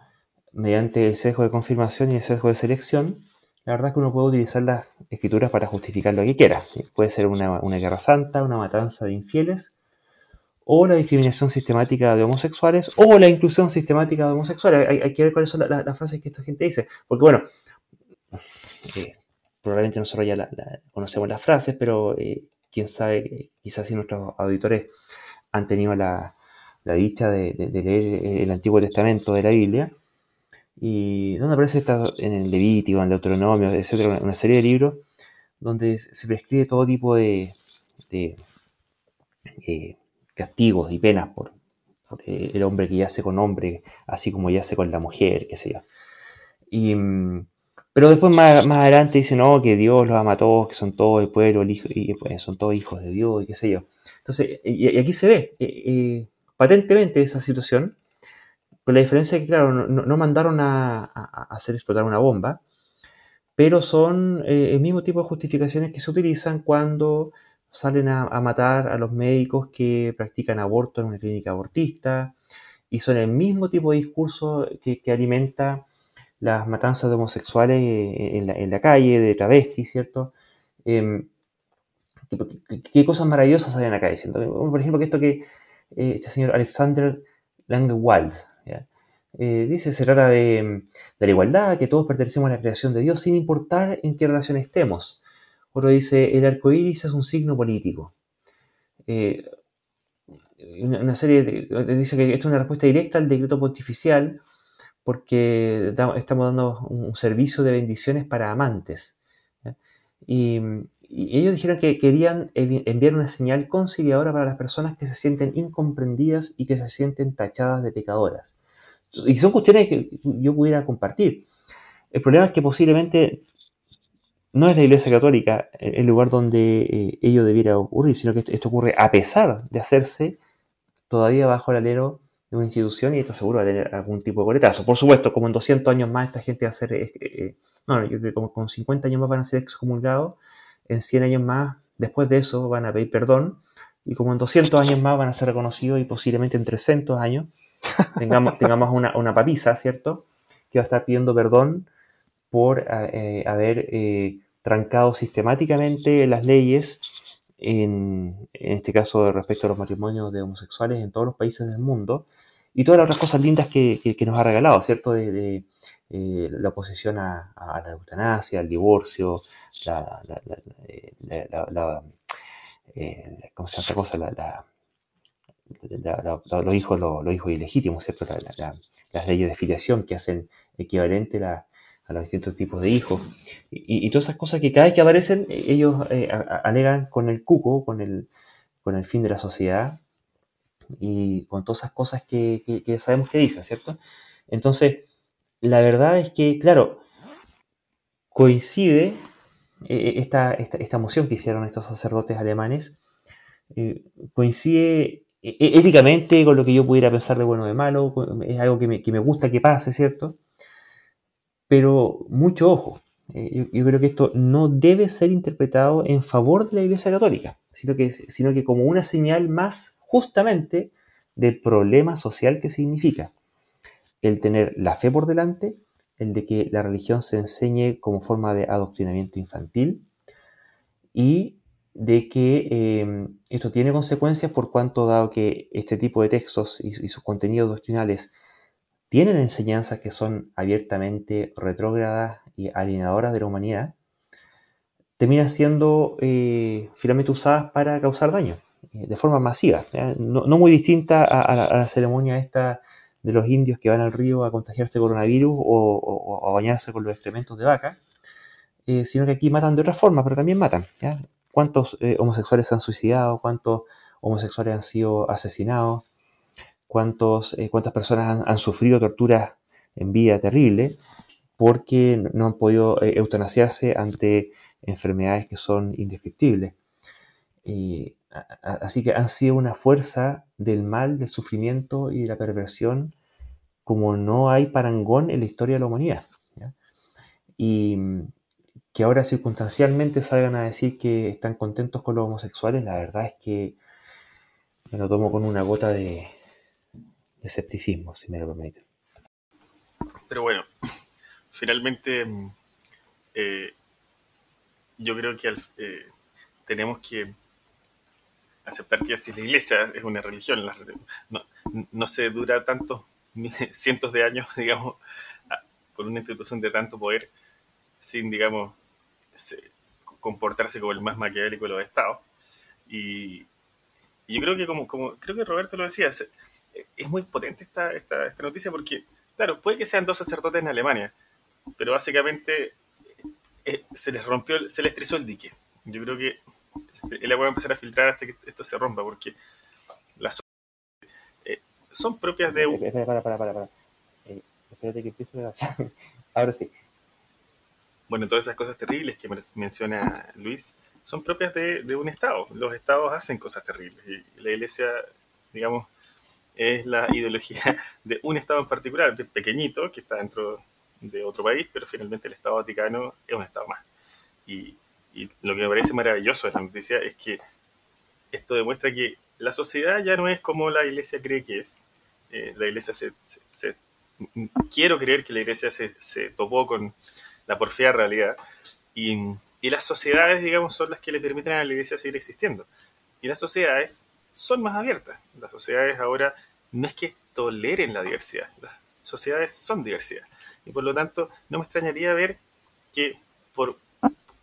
mediante el sesgo de confirmación y el sesgo de selección, la verdad es que uno puede utilizar las escrituras para justificar lo que quiera. Puede ser una, guerra santa, una matanza de infieles, o la discriminación sistemática de homosexuales, o la inclusión sistemática de homosexuales. Hay, que ver cuáles son las frases que esta gente dice. Porque bueno, eh, probablemente nosotros ya conocemos las frases, pero eh, quién sabe, quizás si nuestros auditores han tenido la, dicha de, leer el Antiguo Testamento de la Biblia, y donde aparece esta, en el Levítico, en el Deuteronomio, etcétera, una serie de libros donde se prescribe todo tipo de, eh, castigos y penas por, eh, el hombre que yace con hombre, así como yace con la mujer, qué sé yo. Y, mm, pero después más, adelante dice, no, que Dios los ama a todos, que son todos el pueblo, el hijo, y pues, son todos hijos de Dios, y qué sé yo. Entonces, y, aquí se ve eh, patentemente esa situación, con la diferencia de que, claro, no, mandaron a, hacer explotar una bomba, pero son eh, el mismo tipo de justificaciones que se utilizan cuando salen a, matar a los médicos que practican aborto en una clínica abortista, y son el mismo tipo de discurso que, que alimenta las matanzas de homosexuales eh, en la, calle, de travestis, ¿cierto? Em, ¿qué, cosas maravillosas salen acá diciendo? Por ejemplo, que esto que eh, este señor Alexander Langewald eh, dice, se trata de, la igualdad, que todos pertenecemos a la creación de Dios sin importar en qué relación estemos. Otro dice, el arco iris es un signo político. una, serie dice que esto es una respuesta directa al decreto pontificial porque estamos dando un servicio de bendiciones para amantes. Y, ellos dijeron que querían enviar una señal conciliadora para las personas que se sienten incomprendidas y que se sienten tachadas de pecadoras. Y son cuestiones que yo pudiera compartir. El problema es que posiblemente no es la Iglesia Católica el lugar donde eh, ello debiera ocurrir, sino que esto ocurre a pesar de hacerse todavía bajo el alero de una institución y esto seguro va a tener algún tipo de coletazo. Por supuesto, como en 200 años más esta gente va a ser, eh, eh, no, yo creo que como con 50 años más van a ser excomulgados, en 100 años más, después de eso van a pedir perdón, y como en 200 años más van a ser reconocidos y posiblemente en 300 años tengamos, tengamos una, una papisa, ¿cierto? Que va a estar pidiendo perdón por eh, haber trancado sistemáticamente las leyes en, este caso respecto a los matrimonios de homosexuales en todos los países del mundo, y todas las otras cosas lindas que, nos ha regalado, ¿cierto? De, eh, la oposición a, la eutanasia, al divorcio, la, ¿cómo se llama esta cosa? Los hijos los, hijos ilegítimos, ¿cierto? las leyes de filiación que hacen equivalente a los distintos tipos de hijos. Y, todas esas cosas que cada vez que aparecen, eh, ellos eh, alegan con el cuco, con el, con el fin de la sociedad y con todas esas cosas que, sabemos que dicen, ¿cierto? Entonces, la verdad es que, claro, coincide eh, esta, esta, moción que hicieron estos sacerdotes alemanes, coincide éticamente con lo que yo pudiera pensar de bueno o de malo, es algo que me, que me gusta que pase, ¿cierto? Pero mucho ojo, eh, yo, creo que esto no debe ser interpretado en favor de la Iglesia Católica, sino que, sino que como una señal más justamente del problema social que significa el tener la fe por delante, el de que la religión se enseñe como forma de adoctrinamiento infantil y de que eh, esto tiene consecuencias por cuanto dado que este tipo de textos y sus contenidos doctrinales tienen enseñanzas que son abiertamente retrógradas y alienadoras de la humanidad, terminan siendo eh, finalmente usadas para causar daño eh, de forma masiva, no, muy distinta a, la, ceremonia esta de los indios que van al río a contagiarse coronavirus o, a bañarse con los excrementos de vaca, eh, sino que aquí matan de otra forma, pero también matan. Cuántos eh, homosexuales se han suicidado, cuántos homosexuales han sido asesinados, cuántos, eh, cuántas personas han, sufrido torturas en vida terrible porque no han podido eutanasiarse ante enfermedades que son indescriptibles. así que han sido una fuerza del mal, del sufrimiento y de la perversión como no hay parangón en la historia de la humanidad. Y que ahora circunstancialmente salgan a decir que están contentos con los homosexuales, la verdad es que me lo tomo con una gota de, escepticismo, si me lo permiten. Pero bueno, finalmente eh, yo creo que eh, tenemos que aceptar que si la iglesia es una religión, no, no se dura tantos cientos de años, digamos, con una institución de tanto poder, sin, digamos, comportarse como el más maquiavélico de los estados. Y, yo creo que, como, como creo que Roberto lo decía, es, muy potente esta, esta, esta, noticia porque, claro, puede que sean dos sacerdotes en Alemania, pero básicamente eh, se les rompió, se les trizó el dique. Yo creo que el agua va a empezar a filtrar hasta que esto se rompa, porque las eh, son propias de... Espera. Eh. Ahora sí. Bueno, todas esas cosas terribles que menciona Luis son propias de, un Estado. Los Estados hacen cosas terribles. Y la Iglesia, digamos, es la ideología de un Estado en particular, de pequeñito, que está dentro de otro país, pero finalmente el Estado Vaticano es un Estado más. Y, lo que me parece maravilloso de la noticia es que esto demuestra que la sociedad ya no es como la Iglesia cree que es. Eh, la Iglesia se, Quiero creer que la Iglesia se, se topó con la porfía realidad. Y, y, las sociedades, digamos, son las que le permiten a la iglesia seguir existiendo. Y las sociedades son más abiertas. Las sociedades ahora no es que toleren la diversidad, las sociedades son diversidad. Y por lo tanto, no me extrañaría ver que por,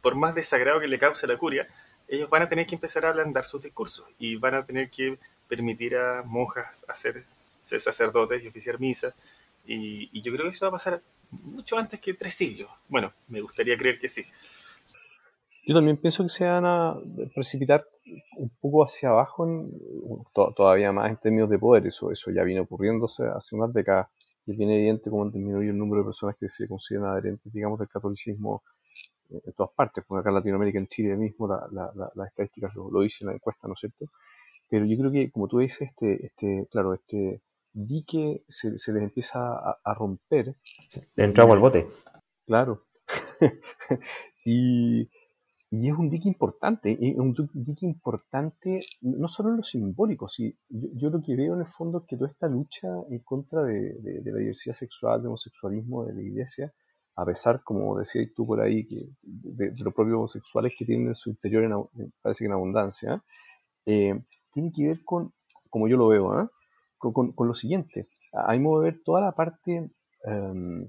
por más desagrado que le cause la curia, ellos van a tener que empezar a ablandar sus discursos y van a tener que permitir a monjas hacer ser sacerdotes y oficiar misa. Y, y yo creo que eso va a pasar mucho antes que tres siglos. Bueno, me gustaría creer que sí. Yo también pienso que se van a precipitar un poco hacia abajo, en, todavía más en términos de poder. Eso, eso ya viene ocurriéndose hace unas décadas. Y es bien evidente cómo disminuye el número de personas que se consideran adherentes, digamos, del catolicismo en todas partes. Porque acá en Latinoamérica, en Chile mismo, las estadísticas lo, lo, dicen en la encuesta, ¿no es cierto? Pero yo creo que, como tú dices, este, este, claro, este, dique se, se les empieza a, romper. Le entramos al bote. Claro. y, y, es un dique importante, es un dique importante no solo en lo simbólico, si, yo, lo que veo en el fondo es que toda esta lucha en contra de, de, la diversidad sexual, del homosexualismo de la iglesia, a pesar, como decías tú por ahí, que de, los propios homosexuales que tienen en su interior, en, parece que en abundancia, eh, tiene que ver con, como yo lo veo, ¿eh? Con, lo siguiente. Hay que ver toda la parte em,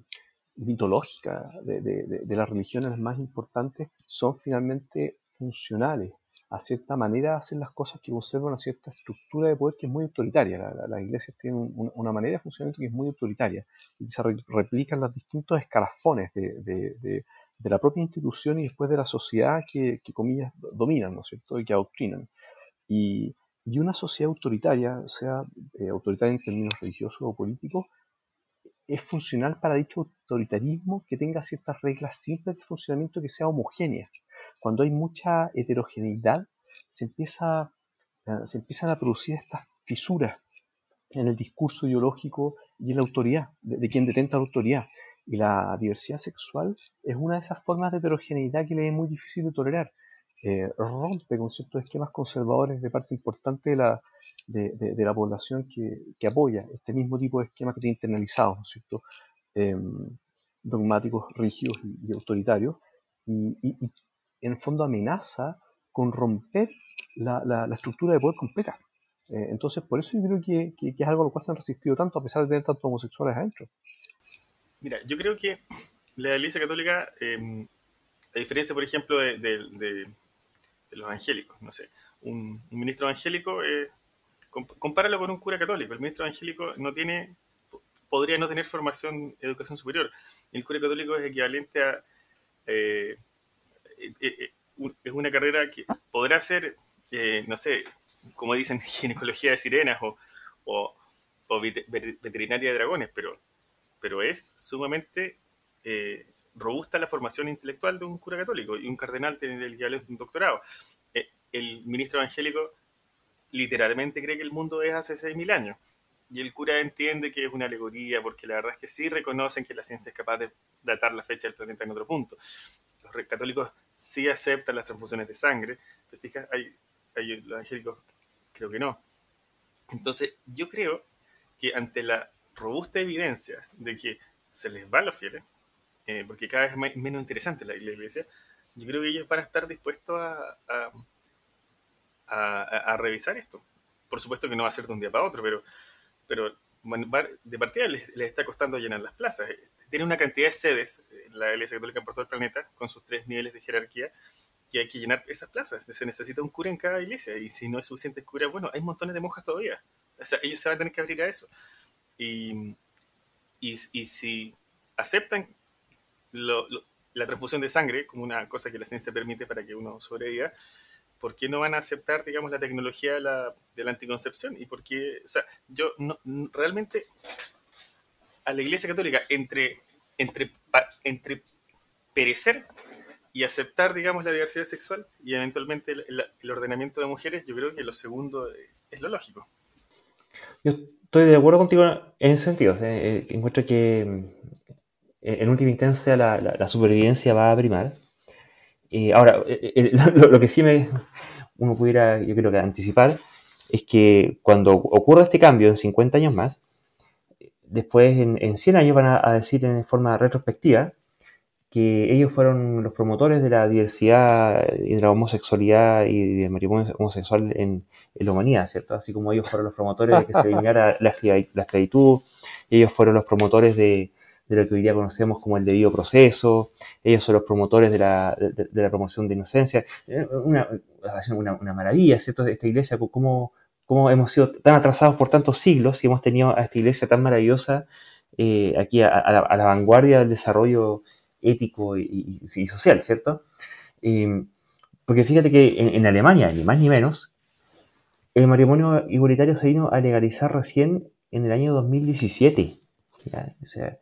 mitológica de, las religiones más importantes son finalmente funcionales. A cierta manera hacen las cosas que conservan una cierta estructura de poder que es muy autoritaria. las iglesias tienen una manera de funcionamiento que es muy autoritaria y se replican los distintos escalafones de, la propia institución y después de la sociedad que, dominan, ¿no es cierto? Y que adoctrinan. Y, y una sociedad autoritaria, sea eh, autoritaria en términos religiosos o políticos, es funcional para dicho autoritarismo que tenga ciertas reglas simples de funcionamiento que sea homogénea. Cuando hay mucha heterogeneidad, se, empieza, eh, se empiezan a producir estas fisuras en el discurso ideológico y en la autoridad, de, quien detenta la autoridad. Y la diversidad sexual es una de esas formas de heterogeneidad que le es muy difícil de tolerar. Eh, rompe con ciertos esquemas conservadores de parte importante de la, de, la población que, apoya este mismo tipo de esquemas que tiene internalizados, ¿no es cierto? Em, dogmáticos, rígidos y, autoritarios, y, en el fondo amenaza con romper la, estructura de poder completa. Eh, entonces, por eso yo creo que, es algo a lo cual se han resistido tanto, a pesar de tener tantos homosexuales adentro. Mira, yo creo que la Iglesia Católica, em, a diferencia, por ejemplo, de, los evangélicos. No sé, un, ministro evangélico, eh, compáralo con un cura católico. El ministro evangélico no tiene, podría no tener formación, educación superior. El cura católico es equivalente a, eh, eh, es una carrera que podrá ser, no sé, como dicen, ginecología de sirenas o, veterinaria de dragones, pero, pero es sumamente robusta la formación intelectual de un cura católico y un cardenal tiene el un doctorado. Eh, el ministro evangélico literalmente cree que el mundo es hace 6.000 años. Y el cura entiende que es una alegoría, porque la verdad es que sí reconocen que la ciencia es capaz de datar la fecha del planeta en otro punto. Los católicos sí aceptan las transfusiones de sangre. ¿Te fijas? Hay los evangélicos creo que no. Entonces, yo creo que ante la robusta evidencia de que se les va a los fieles, eh, porque cada vez es menos interesante la, iglesia, yo creo que ellos van a estar dispuestos a, a, revisar esto. Por supuesto que no va a ser de un día para otro, pero, pero de partida les, está costando llenar las plazas. Tiene una cantidad de sedes, eh, la Iglesia Católica por todo el planeta, con sus tres niveles de jerarquía, que hay que llenar esas plazas. Se necesita un cura en cada iglesia, y si no es suficiente cura, bueno, hay montones de monjas todavía. O sea, ellos se van a tener que abrir a eso. Y, y, si aceptan la transfusión de sangre como una cosa que la ciencia permite para que uno sobreviva, ¿por qué no van a aceptar, digamos, la tecnología de la, de la anticoncepción? Y por qué, o sea, yo no, realmente a la Iglesia Católica entre, entre, entre perecer y aceptar, digamos, la diversidad sexual y eventualmente el, ordenamiento de mujeres, yo creo que lo segundo es lo lógico. Yo estoy de acuerdo contigo en ese sentido. Eh, encuentro que en última instancia la, la supervivencia va a primar ahora, eh, eh, lo, que sí me, uno pudiera, yo creo que anticipar, es que cuando ocurra este cambio en 50 años más, después en, 100 años van a, decir en forma retrospectiva que ellos fueron los promotores de la diversidad y de la homosexualidad y del matrimonio homosexual en, la humanidad, ¿cierto? Así como ellos fueron los promotores de que se eliminara la, la esclavitud, ellos fueron los promotores de, de lo que hoy día conocemos como el debido proceso, ellos son los promotores de la, de, la promoción de inocencia, eh, una, una, maravilla, ¿cierto? Esta iglesia, cómo, cómo hemos sido tan atrasados por tantos siglos y hemos tenido a esta iglesia tan maravillosa eh, aquí a, la, vanguardia del desarrollo ético y, social, ¿cierto? porque fíjate que en, Alemania, ni más ni menos, el matrimonio igualitario se vino a legalizar recién en el año 2017. O sea,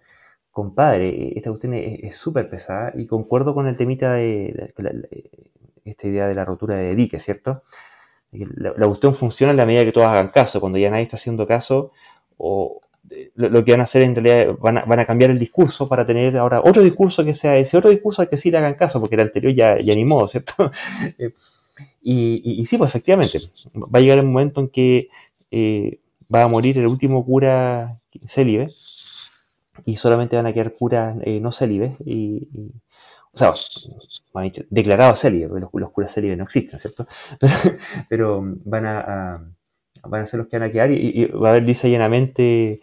compadre, esta cuestión es súper pesada y concuerdo con el temita de, esta idea de la rotura de dique, ¿cierto? La, cuestión funciona en la medida que todos hagan caso. Cuando ya nadie está haciendo caso, o lo, que van a hacer en realidad van a, cambiar el discurso para tener ahora otro discurso que sea ese otro discurso al que sí le hagan caso, porque el anterior ya, ya ni modo, ¿cierto? Eh, y, sí, pues efectivamente, va a llegar el momento en que eh, va a morir el último cura célibe y solamente van a quedar curas eh, no célibes y, o sea, declarados célibes, porque los, curas célibes no existen, ¿cierto? Pero, van a, van a ser los que van a quedar y, va a haber lisa llenamente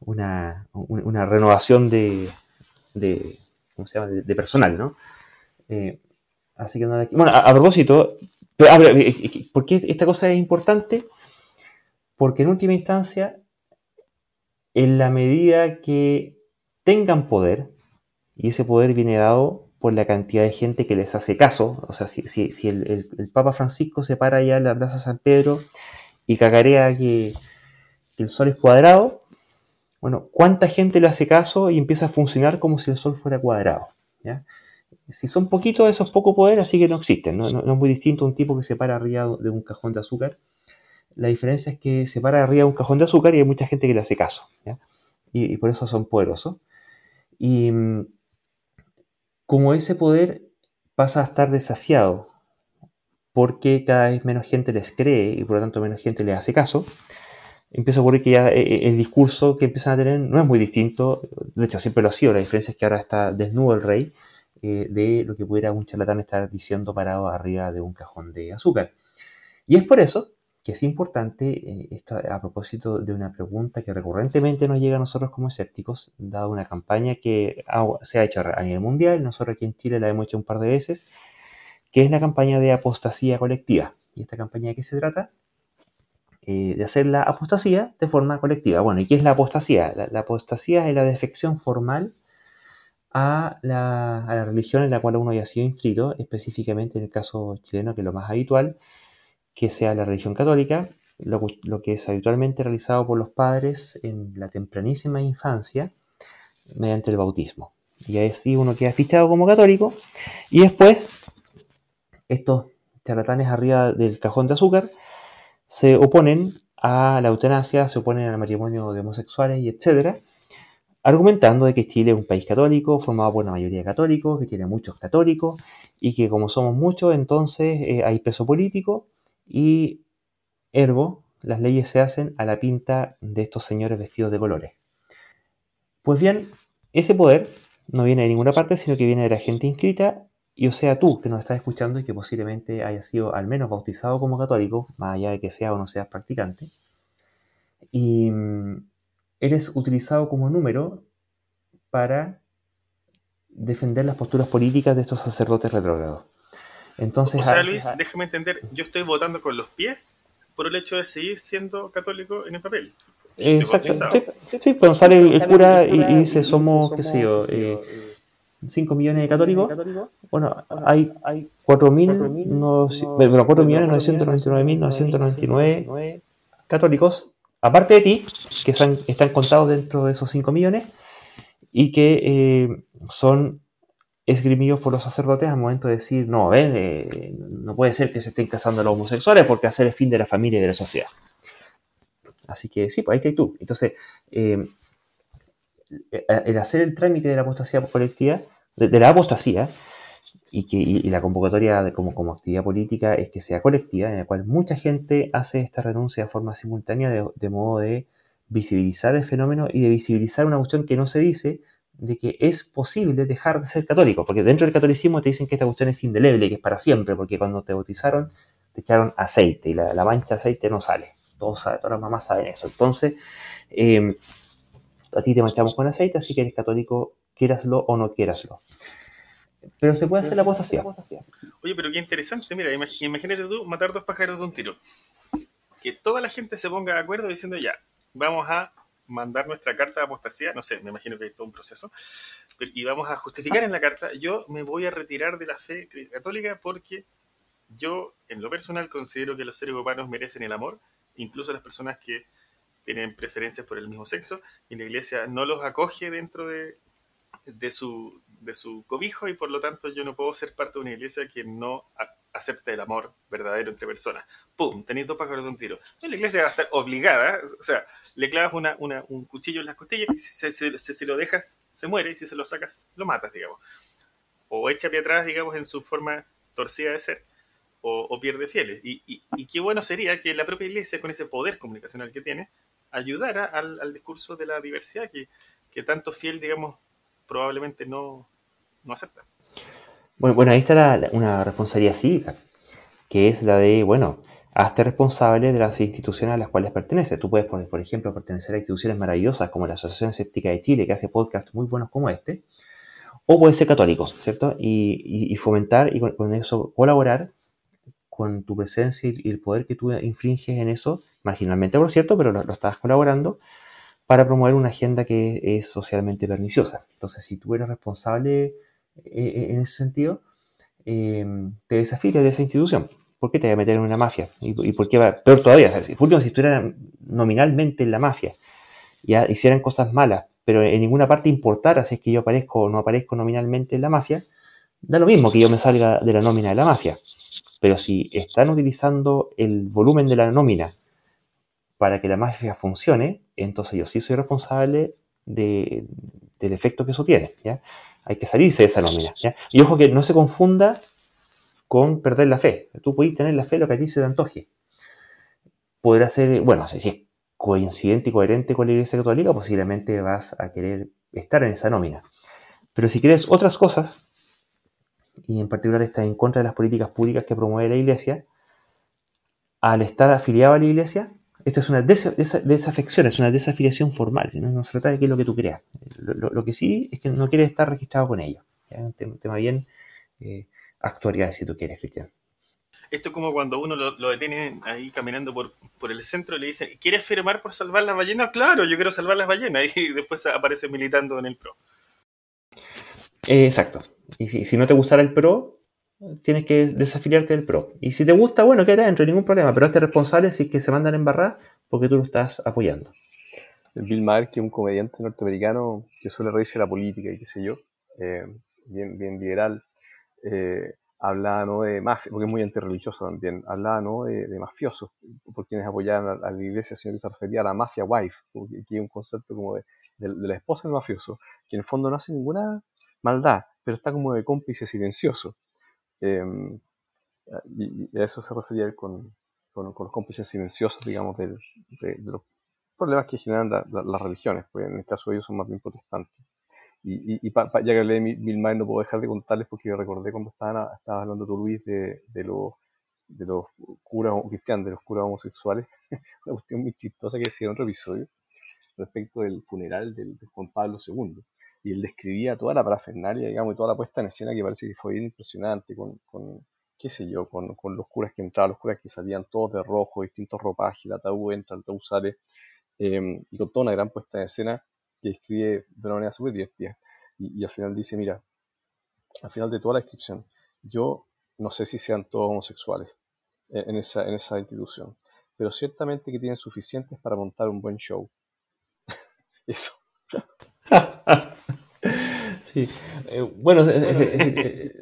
una, una renovación de, de, ¿cómo se llama? de, personal, ¿no? Eh, así que nada, bueno, a, propósito, ¿por qué esta cosa es importante? Porque en última instancia en la medida que tengan poder, y ese poder viene dado por la cantidad de gente que les hace caso, o sea, si, el, Papa Francisco se para allá en la Plaza San Pedro y cagarea que, el Sol es cuadrado, bueno, ¿cuánta gente le hace caso y empieza a funcionar como si el Sol fuera cuadrado? Si son poquitos, esos pocos poderes, así que no existen. ¿no? es muy distinto a un tipo que se para arriba de un cajón de azúcar la diferencia es que se para arriba un cajón de azúcar y hay mucha gente que le hace caso. Y, por eso son poderosos. Y mm, como ese poder pasa a estar desafiado porque cada vez menos gente les cree y por lo tanto menos gente les hace caso, empieza a ocurrir que ya eh, eh, el discurso que empiezan a tener no es muy distinto, de hecho siempre lo ha sido, la diferencia es que ahora está desnudo el rey eh, de lo que pudiera un charlatán estar diciendo parado arriba de un cajón de azúcar. Y es por eso que es importante eh, esto a propósito de una pregunta que recurrentemente nos llega a nosotros como escépticos, dado una campaña que se ha hecho a nivel mundial, nosotros aquí en Chile la hemos hecho un par de veces, que es la campaña de apostasía colectiva. ¿Y esta campaña de qué se trata? Eh, de hacer la apostasía de forma colectiva. Bueno, ¿y qué es la apostasía? La, apostasía es la defección formal a la, a la religión en la cual uno haya sido inscrito, específicamente en el caso chileno, que es lo más habitual, que sea la religión católica, lo, que es habitualmente realizado por los padres en la tempranísima infancia mediante el bautismo. Y así uno queda fichado como católico y después estos charlatanes arriba del cajón de azúcar se oponen a la eutanasia, se oponen al matrimonio de homosexuales y etcétera, argumentando de que Chile es un país católico, formado por una mayoría de católicos, que tiene muchos católicos, y que como somos muchos, entonces eh, hay peso político, y ergo, las leyes se hacen a la pinta de estos señores vestidos de colores. Pues bien, ese poder no viene de ninguna parte, sino que viene de la gente inscrita, y o sea tú que nos estás escuchando y que posiblemente haya sido al menos bautizado como católico, más allá de que sea o no seas practicante, y mm, eres utilizado como número para defender las posturas políticas de estos sacerdotes retrógrados. Entonces, o sea, Luis, déjame entender, yo estoy votando con los pies por el hecho de seguir siendo católico en el papel. Exacto, sí, cuando sale el, cura y, dice somos, qué sé yo, eh, 5 millones de católicos, bueno, hay 4.999.999 católicos aparte de ti, que están, están contados dentro de esos 5 millones, y que eh, son esgrimidos por los sacerdotes al momento de decir, no, eh, no puede ser que se estén casando los homosexuales porque hacer el fin de la familia y de la sociedad. Así que sí, pues ahí está tú. Entonces, eh, el hacer el trámite de la apostasía colectiva, de la apostasía, y que la convocatoria como, como actividad política es que sea colectiva, en la cual mucha gente hace esta renuncia de forma simultánea de, modo de visibilizar el fenómeno y de visibilizar una cuestión que no se dice de que es posible dejar de ser católico, porque dentro del catolicismo te dicen que esta cuestión es indeleble, que es para siempre, porque cuando te bautizaron te echaron aceite y la, mancha de aceite no sale. Todos, todas las mamás saben eso. Entonces, eh, a ti te manchamos con aceite, así que eres católico, quieraslo o no quieraslo pero se puede hacer la apostasía. Oye, pero qué interesante, mira, imagínate tú matar dos pájaros de un tiro. Que toda la gente se ponga de acuerdo diciendo ya, vamos a mandar nuestra carta de apostasía, no sé, me imagino que hay todo un proceso, y vamos a justificar en la carta, yo me voy a retirar de la fe católica porque yo, en lo personal, considero que los seres humanos merecen el amor, incluso las personas que tienen preferencias por el mismo sexo, y la iglesia no los acoge dentro de, de su, de su cobijo y por lo tanto yo no puedo ser parte de una iglesia que no acepte el amor verdadero entre personas. ¡Pum! Tenéis dos pájaros de un tiro. la iglesia va a estar obligada, o sea, le clavas una, un cuchillo en las costillas y si se, lo dejas, se muere y si se lo sacas, lo matas, digamos. O echa pie atrás, digamos, en su forma torcida de ser. O, pierde fieles. Y, y, qué bueno sería que la propia iglesia, con ese poder comunicacional que tiene, ayudara al, al discurso de la diversidad que, que tanto fiel, digamos, probablemente no, no aceptan. Bueno, bueno ahí está una responsabilidad cívica, que es la de, bueno, hazte responsable de las instituciones a las cuales perteneces. Tú puedes, por, ejemplo, pertenecer a instituciones maravillosas como la Asociación Escéptica de Chile, que hace podcasts muy buenos como este, o puedes ser católico, ¿cierto? Y, fomentar y con, eso colaborar con tu presencia y, el poder que tú infringes en eso, marginalmente por cierto, pero lo, lo estás colaborando, para promover una agenda que es socialmente perniciosa. Entonces, si tú eres responsable eh, en ese sentido, eh, te desafías de esa institución. ¿Por qué te vas a meter en una mafia? ¿Y, por qué va? Peor todavía, o sea, si, si estuvieran nominalmente en la mafia, ya hicieran cosas malas, pero en ninguna parte importara si es que yo aparezco o no aparezco nominalmente en la mafia, da lo mismo que yo me salga de la nómina de la mafia. Pero si están utilizando el volumen de la nómina para que la mafia funcione, entonces yo sí soy responsable del efecto que eso tiene. ¿ya? Hay que salirse de esa nómina. Y ojo que no se confunda con perder la fe. Tú puedes tener la fe lo que a ti se te antoje. Podrá ser, bueno, si es coincidente y coherente con la Iglesia Católica, posiblemente vas a querer estar en esa nómina. Pero si quieres otras cosas, y en particular estás en contra de las políticas públicas que promueve la Iglesia, al estar afiliado a la Iglesia, esto es una desafección, es una desafiliación formal, no, no se trata de qué es lo que tú creas. Lo, que sí es que no quieres estar registrado con ellos. Es un tema, bien eh, actualidad, si tú quieres, Cristian. Esto es como cuando uno lo, detiene ahí caminando por, por, el centro y le dicen, ¿quieres firmar por salvar las ballenas? Claro, yo quiero salvar las ballenas. Y después aparece militando en el PRO. Eh, exacto. Y si, si, no te gustara el pro, tienes que desafiliarte del pro. Y si te gusta, bueno, queda dentro, ningún problema. Pero este responsable si que se mandan en barra porque tú lo estás apoyando. Bill Maher, que es un comediante norteamericano que suele reírse la política y qué sé yo, eh, bien, bien liberal, eh, hablaba ¿no? de mafia, porque es muy antirreligioso también, hablaba ¿no? de, de mafiosos, por quienes apoyaban a, la iglesia, sino que refería a la mafia wife, que es un concepto como de, de, la esposa del mafioso, que en el fondo no hace ninguna maldad, pero está como de cómplice silencioso. Eh, y, y, a eso se refería con, con, los cómplices silenciosos, digamos, de, los problemas que generan la, la, las religiones, pues en el caso de ellos son más bien protestantes. Y, y, pa, ya que hablé de Bill no puedo dejar de contarles porque recordé cuando estaban, estaba hablando tú, Luis, de, de, los, de los curas cristianos, de los curas homosexuales, una cuestión muy chistosa que en otro episodio respecto del funeral del, de Juan Pablo II. Y él describía toda la parafernalia, digamos, y toda la puesta en escena que parece que fue bien impresionante, con, con qué sé yo, con, con, los curas que entraban, los curas que salían todos de rojo, distintos ropajes, el ataúd entra, el ataúd sale, eh, y con toda una gran puesta en escena que escribe de una manera súper divertida. Y, y, al final dice, mira, al final de toda la descripción, yo no sé si sean todos homosexuales en esa, en esa institución, pero ciertamente que tienen suficientes para montar un buen show. Eso. sí. Eh, bueno, eh, eh,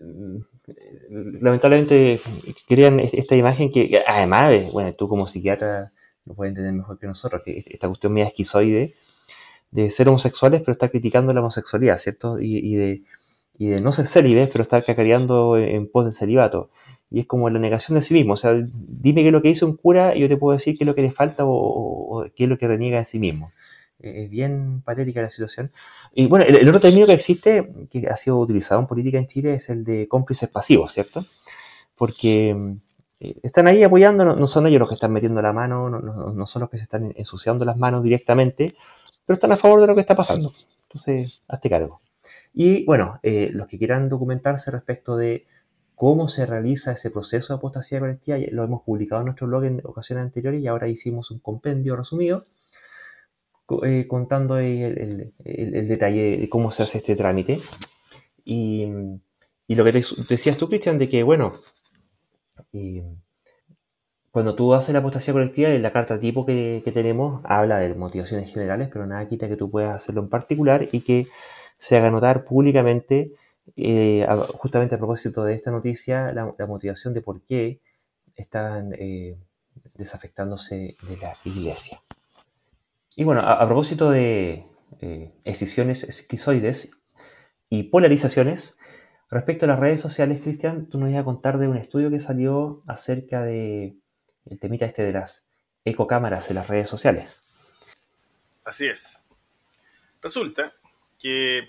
lamentablemente querían esta imagen que, además, bueno, tú como psiquiatra lo puedes entender mejor que nosotros, que esta cuestión media esquizoide de ser homosexuales, pero estar criticando la homosexualidad, ¿cierto? Y, y, de, y de, no ser célibes, pero estar cacareando en, pos del celibato. Y es como la negación de sí mismo. O sea, dime qué es lo que hizo un cura y yo te puedo decir qué es lo que le falta o qué es lo que reniega de sí mismo. Es bien patética la situación. Y bueno, el, otro término que existe, que ha sido utilizado en política en Chile, es el de cómplices pasivos, ¿cierto? Porque están ahí apoyando, no, no, son ellos los que están metiendo la mano, no, no, no, son los que se están ensuciando las manos directamente, pero están a favor de lo que está pasando. Entonces, hazte cargo. Y bueno, eh, los que quieran documentarse respecto de cómo se realiza ese proceso de apostasía colectiva, lo hemos publicado en nuestro blog en ocasiones anteriores y ahora hicimos un compendio resumido eh, contando el, el, el, el, detalle de cómo se hace este trámite. Y, y lo que te, decías tú, Cristian, de que, bueno, y cuando tú haces la apostasía colectiva, en la carta tipo que, que, tenemos habla de motivaciones generales, pero nada quita que tú puedas hacerlo en particular y que se haga notar públicamente, eh, justamente a propósito de esta noticia, la, la motivación de por qué están eh, desafectándose de la iglesia. Y bueno, a, propósito de eh, escisiones esquizoides y polarizaciones, respecto a las redes sociales, Cristian, tú nos ibas a contar de un estudio que salió acerca de el temita este de las ecocámaras en las redes sociales. Así es. Resulta que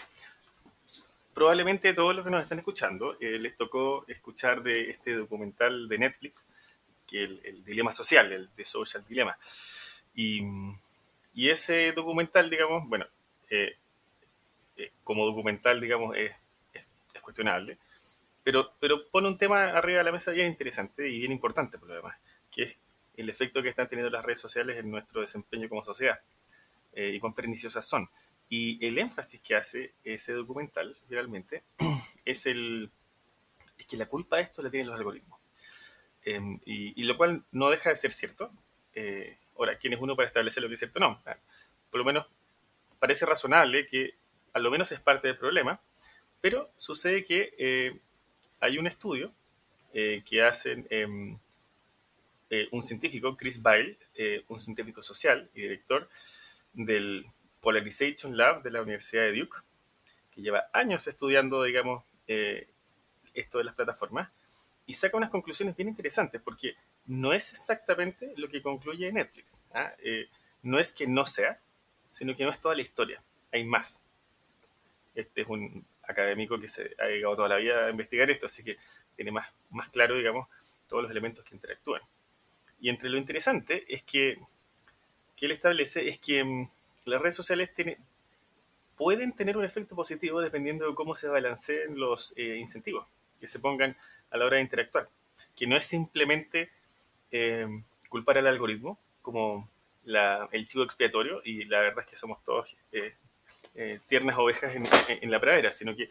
probablemente todos los que nos están escuchando eh, les tocó escuchar de este documental de Netflix, que el, el dilema social, el The Social Dilemma. Y, y ese documental, digamos, bueno, eh, eh, como documental, digamos, es, es, es, cuestionable, pero, pero pone un tema arriba de la mesa bien interesante y bien importante por lo demás que es el efecto que están teniendo las redes sociales en nuestro desempeño como sociedad eh, y cuán perniciosas son. Y el énfasis que hace ese documental, realmente, es, el, es que la culpa de esto la tienen los algoritmos. Eh, y, y, lo cual no deja de ser cierto. Eh, ahora, ¿quién es uno para establecer lo que es cierto? No. Por lo menos parece razonable que a lo menos es parte del problema, pero sucede que eh, hay un estudio eh, que hacen em, eh, un científico, Chris Bile, eh, un científico social y director del Polarization Lab de la Universidad de Duke, que lleva años estudiando, digamos, eh, esto de las plataformas, y saca unas conclusiones bien interesantes, porque no es exactamente lo que concluye Netflix. ¿ah? Eh, no es que no sea, sino que no es toda la historia, hay más. Este es un académico que se ha dedicado toda la vida a investigar esto, así que tiene más, más claro, digamos, todos los elementos que interactúan. Y entre lo interesante es que, que él establece es que um, las redes sociales tiene, pueden tener un efecto positivo dependiendo de cómo se balanceen los eh, incentivos que se pongan a la hora de interactuar. Que no es simplemente eh, culpar al algoritmo como la, el chivo expiatorio, y la verdad es que somos todos eh, eh tiernas ovejas en, en, la pradera, sino que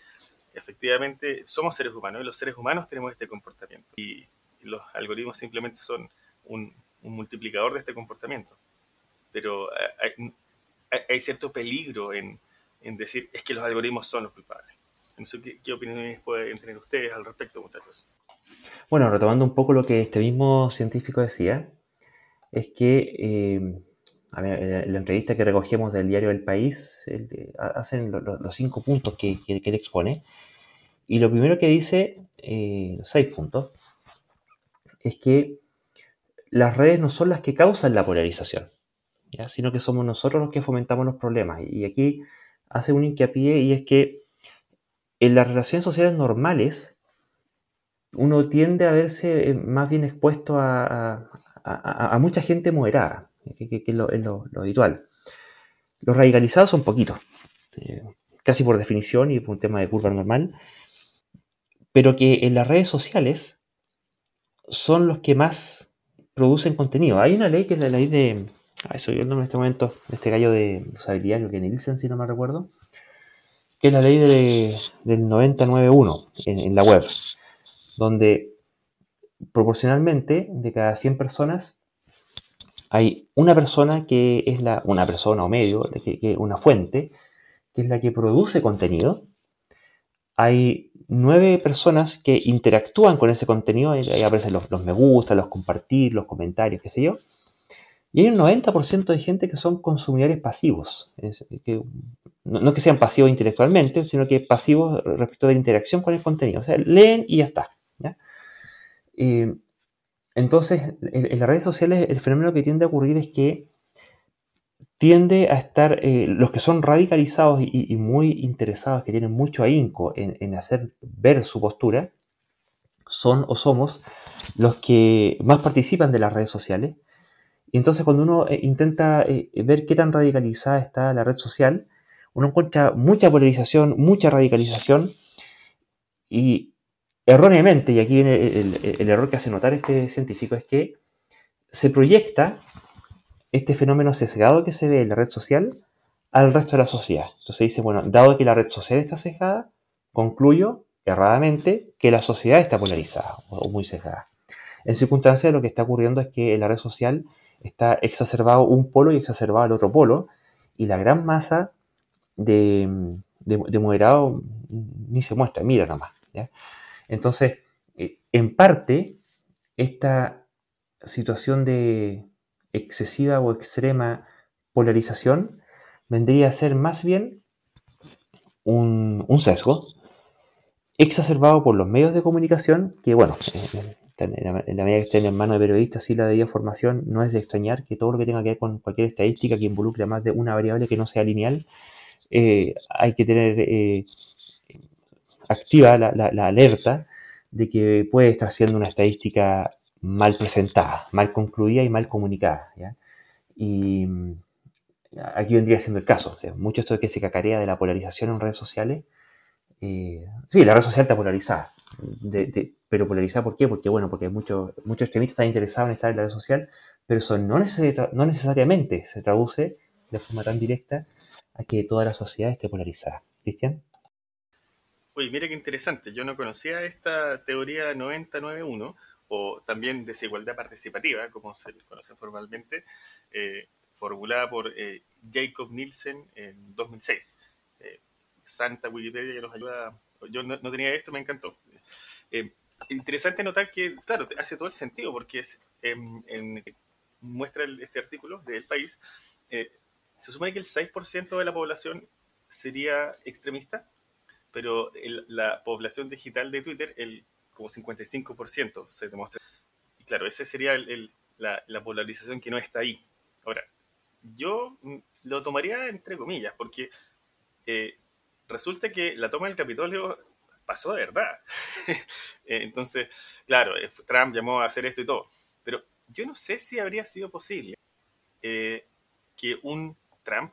efectivamente somos seres humanos y los seres humanos tenemos este comportamiento. Y, los algoritmos simplemente son un, multiplicador de este comportamiento. Pero hay, cierto peligro en, decir es que los algoritmos son los culpables. No sé qué, opiniones pueden tener ustedes al respecto, muchachos. Bueno, retomando un poco lo que este mismo científico decía, es que eh, la, entrevista que recogemos del diario El País hacen los cinco puntos que, que, él expone. Y lo primero que dice, eh, los seis puntos, es que las redes no son las que causan la polarización, sino que somos nosotros los que fomentamos los problemas. Y aquí hace un hincapié y es que en las relaciones sociales normales uno tiende a verse más bien expuesto a, mucha gente moderada que, es, lo, habitual. Los radicalizados son poquitos, eh, casi por definición y por un tema de curva normal, pero que en las redes sociales son los que más producen contenido. Hay una ley que es la ley de. Ah, eso yo el en este momento, este gallo de usabilidad, que Nielsen, si no me recuerdo, que es la ley de, del 991 en, en la web, donde proporcionalmente de cada 100 personas hay una persona que es la, una persona o medio, que, una fuente, que es la que produce contenido. Hay nueve personas que interactúan con ese contenido, ahí aparecen los, me gusta, los compartir, los comentarios, qué sé yo. Y hay un 90% de gente que son consumidores pasivos. que, no, que sean pasivos intelectualmente, sino que pasivos respecto de la interacción con el contenido. O sea, leen y ya está. Eh, entonces, en, las redes sociales el fenómeno que tiende a ocurrir es que tiende a estar, eh, los que son radicalizados y, muy interesados, que tienen mucho ahínco en, hacer ver su postura, son o somos los que más participan de las redes sociales. Y entonces cuando uno eh, intenta eh, ver qué tan radicalizada está la red social, uno encuentra mucha polarización, mucha radicalización, y erróneamente, y aquí viene el, error que hace notar este científico, es que se proyecta este fenómeno sesgado que se ve en la red social al resto de la sociedad. Entonces dice, bueno, dado que la red social está sesgada, concluyo erradamente que la sociedad está polarizada o muy sesgada. En circunstancias lo que está ocurriendo es que en la red social está exacerbado un polo y exacerbado el otro polo, y la gran masa de, de, moderado ni se muestra, mira nomás. ¿ya? Entonces, eh, en parte, esta situación de excesiva o extrema polarización vendría a ser más bien un, sesgo exacerbado por los medios de comunicación, que bueno, en la, medida que estén en manos de periodistas y la de formación, no es de extrañar que todo lo que tenga que ver con cualquier estadística que involucre más de una variable que no sea lineal, eh, hay que tener eh, activa la, alerta de que puede estar siendo una estadística mal presentada, mal concluida y mal comunicada. Y mm, aquí vendría siendo el caso. mucho esto de que se cacarea de la polarización en redes sociales. Eh, sí, la red social está polarizada. pero polarizada ¿por qué? Porque, bueno, porque muchos muchos extremistas están interesados en estar en la red social, pero eso no, no necesariamente se traduce de forma tan directa a que toda la sociedad esté polarizada. ¿Cristian? Oye, mira qué interesante. Yo no conocía esta teoría 991 o también desigualdad participativa, como se conoce formalmente, eh, formulada por eh, Jacob Nielsen en 2006. Eh, Santa Wikipedia que nos ayuda. Yo no, tenía esto, me encantó. interesante notar que, claro, hace todo el sentido porque en, muestra este artículo del país. se supone que el 6% de la población sería extremista pero la población digital de Twitter, el como 55% se demuestra. Y claro, esa sería la, polarización que no está ahí. Ahora, yo lo tomaría entre comillas, porque eh, resulta que la toma del Capitolio pasó de verdad. Eh, entonces, claro, eh, Trump llamó a hacer esto y todo, pero yo no sé si habría sido posible que un Trump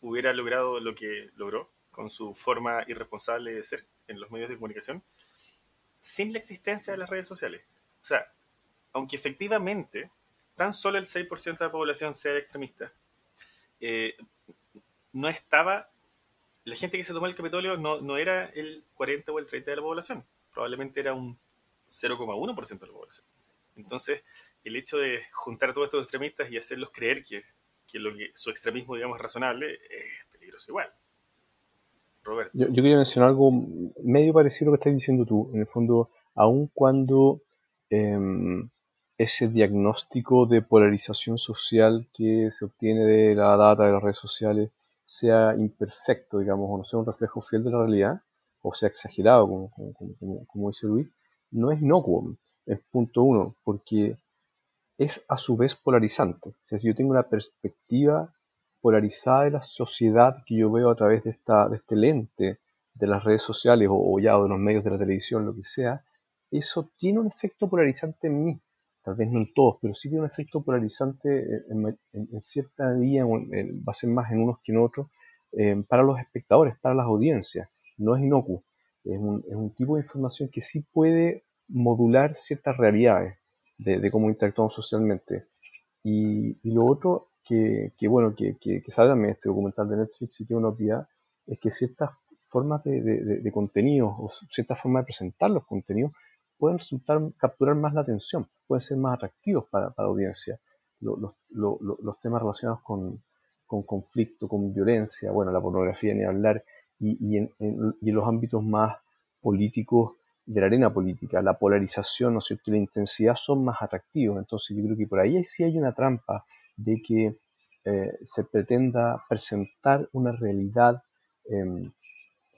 hubiera logrado lo que logró con su forma irresponsable de ser en los medios de comunicación, sin la existencia de las redes sociales. O sea, aunque efectivamente tan solo el 6% de la población sea extremista, eh, no estaba la gente que se tomó el Capitolio no, no era el 40 o el 30 de la población, probablemente era un 0,1% de la población. Entonces, el hecho de juntar a todos estos extremistas y hacerlos creer que, que, lo que su extremismo, digamos, es razonable, es peligroso igual. Roberto. Yo, quería mencionar algo medio parecido a lo que estás diciendo tú. En el fondo, aun cuando em, ese diagnóstico de polarización social que se obtiene de la data de las redes sociales sea imperfecto, digamos, o no sea un reflejo fiel de la realidad, o sea exagerado, como, dice Luis, no es inocuo, es punto uno, porque es a su vez polarizante. O sea, si yo tengo una perspectiva polarizada de la sociedad que yo veo a través de, esta, de este lente de las redes sociales o, ya de los medios de la televisión, lo que sea, eso tiene un efecto polarizante en mí. Tal vez no en todos, pero sí tiene un efecto polarizante en, cierta medida, va a ser más en unos que en otros, eh, para los espectadores, para las audiencias. No es inocuo. Es un, tipo de información que sí puede modular ciertas realidades de, cómo interactuamos socialmente. Y, lo otro que, bueno, que, que, también este documental de Netflix y que uno olvida, es que ciertas formas de, de, contenido o ciertas formas de presentar los contenidos pueden resultar, capturar más la atención, pueden ser más atractivos para, la audiencia. Los, los, temas relacionados con, con, conflicto, con violencia, bueno, la pornografía ni hablar, y, en, y en los ámbitos más políticos de la arena política, la polarización, ¿no es cierto?, la intensidad son más atractivos. Entonces yo creo que por ahí sí hay una trampa de que eh, se pretenda presentar una realidad em,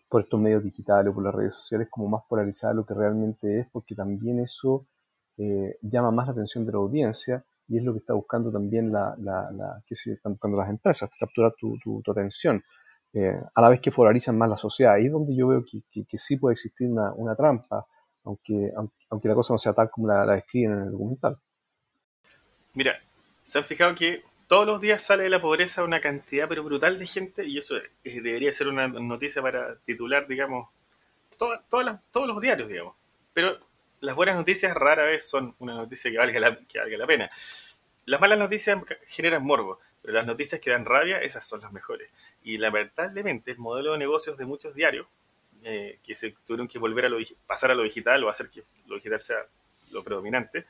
por estos medios digitales o por las redes sociales como más polarizada de lo que realmente es, porque también eso eh, llama más la atención de la audiencia y es lo que está buscando también la, la, que se están buscando las empresas, capturar tu, tu atención. Eh, a la vez que polarizan más la sociedad. Ahí es donde yo veo que, que, sí puede existir una, una trampa, aunque, aunque, la cosa no sea tal como la, la, describen en el documental. Mira, se han fijado que todos los días sale de la pobreza una cantidad pero brutal de gente y eso debería ser una noticia para titular, digamos, todas todos los diarios, digamos. Pero las buenas noticias rara vez son una noticia que valga la, que valga la pena. Las malas noticias generan morbo. Pero las noticias que dan rabia, esas son las mejores. Y lamentablemente el modelo de negocios de muchos diarios, eh, que se tuvieron que volver a pasar a lo digital o hacer que lo digital sea lo predominante,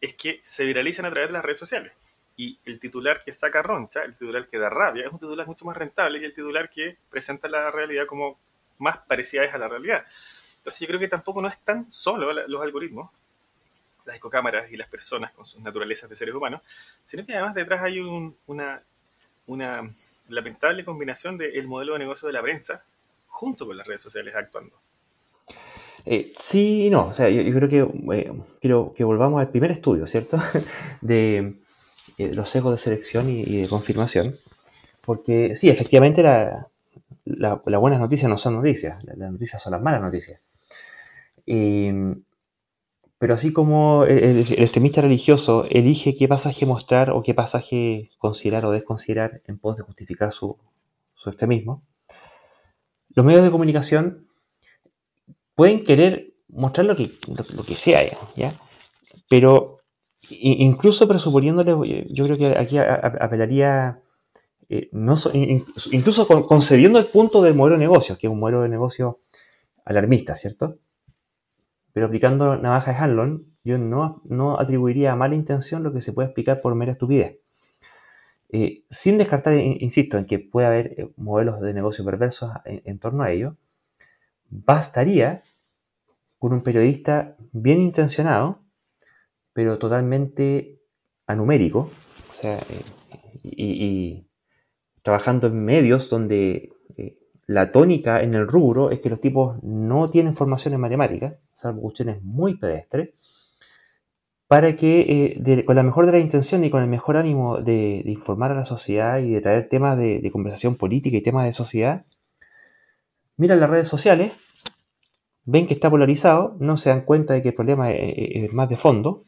es que se viralizan a través de las redes sociales. Y el titular que saca roncha, el titular que da rabia, es un titular mucho más rentable que el titular que presenta la realidad como más parecida a la realidad. Entonces yo creo que tampoco no es solo los algoritmos, las ecocámaras y las personas con sus naturalezas de seres humanos, sino que además detrás hay una, una lamentable combinación del modelo de negocio de la prensa junto con las redes sociales actuando. Eh, sí y no, o sea, yo, creo que eh, quiero que volvamos al primer estudio, ¿cierto? de eh, los sesgos de selección y, de confirmación, porque sí, efectivamente la, las buenas noticias no son noticias, las, noticias son las malas noticias. Pero así como el, extremista religioso elige qué pasaje mostrar o qué pasaje considerar o desconsiderar en pos de justificar su, extremismo, los medios de comunicación pueden querer mostrar lo que, lo, que sea, ¿ya? Pero incluso presuponiéndole, yo creo que aquí apelaría, eh, no incluso concediendo el punto del modelo de negocio, que es un modelo de negocio alarmista, ¿cierto? Pero aplicando navaja de Hanlon, yo no, no atribuiría a mala intención lo que se puede explicar por mera estupidez. Eh, sin descartar, insisto, en que puede haber eh, modelos de negocio perversos en, torno a ello, bastaría con un periodista bien intencionado, pero totalmente anumérico, eh, y, trabajando en medios donde la tónica en el rubro es que los tipos no tienen formación en matemáticas, salvo cuestiones muy pedestres, para que eh, con la mejor de la intención y con el mejor ánimo de, informar a la sociedad y de traer temas de, conversación política y temas de sociedad, miran las redes sociales, ven que está polarizado, no se dan cuenta de que el problema es, más de fondo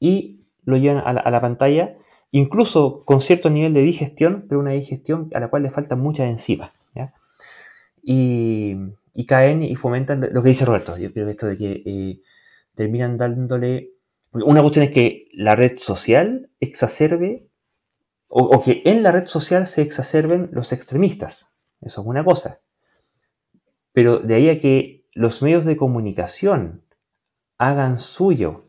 y lo llevan a la, pantalla, incluso con cierto nivel de digestión, pero una digestión a la cual le faltan muchas enzimas. Y, caen y fomentan lo que dice Roberto. Yo creo que esto de que eh, terminan dándole. Una cuestión es que la red social exacerbe, o, que en la red social se exacerben los extremistas. Eso es una cosa. Pero de ahí a que los medios de comunicación hagan suyo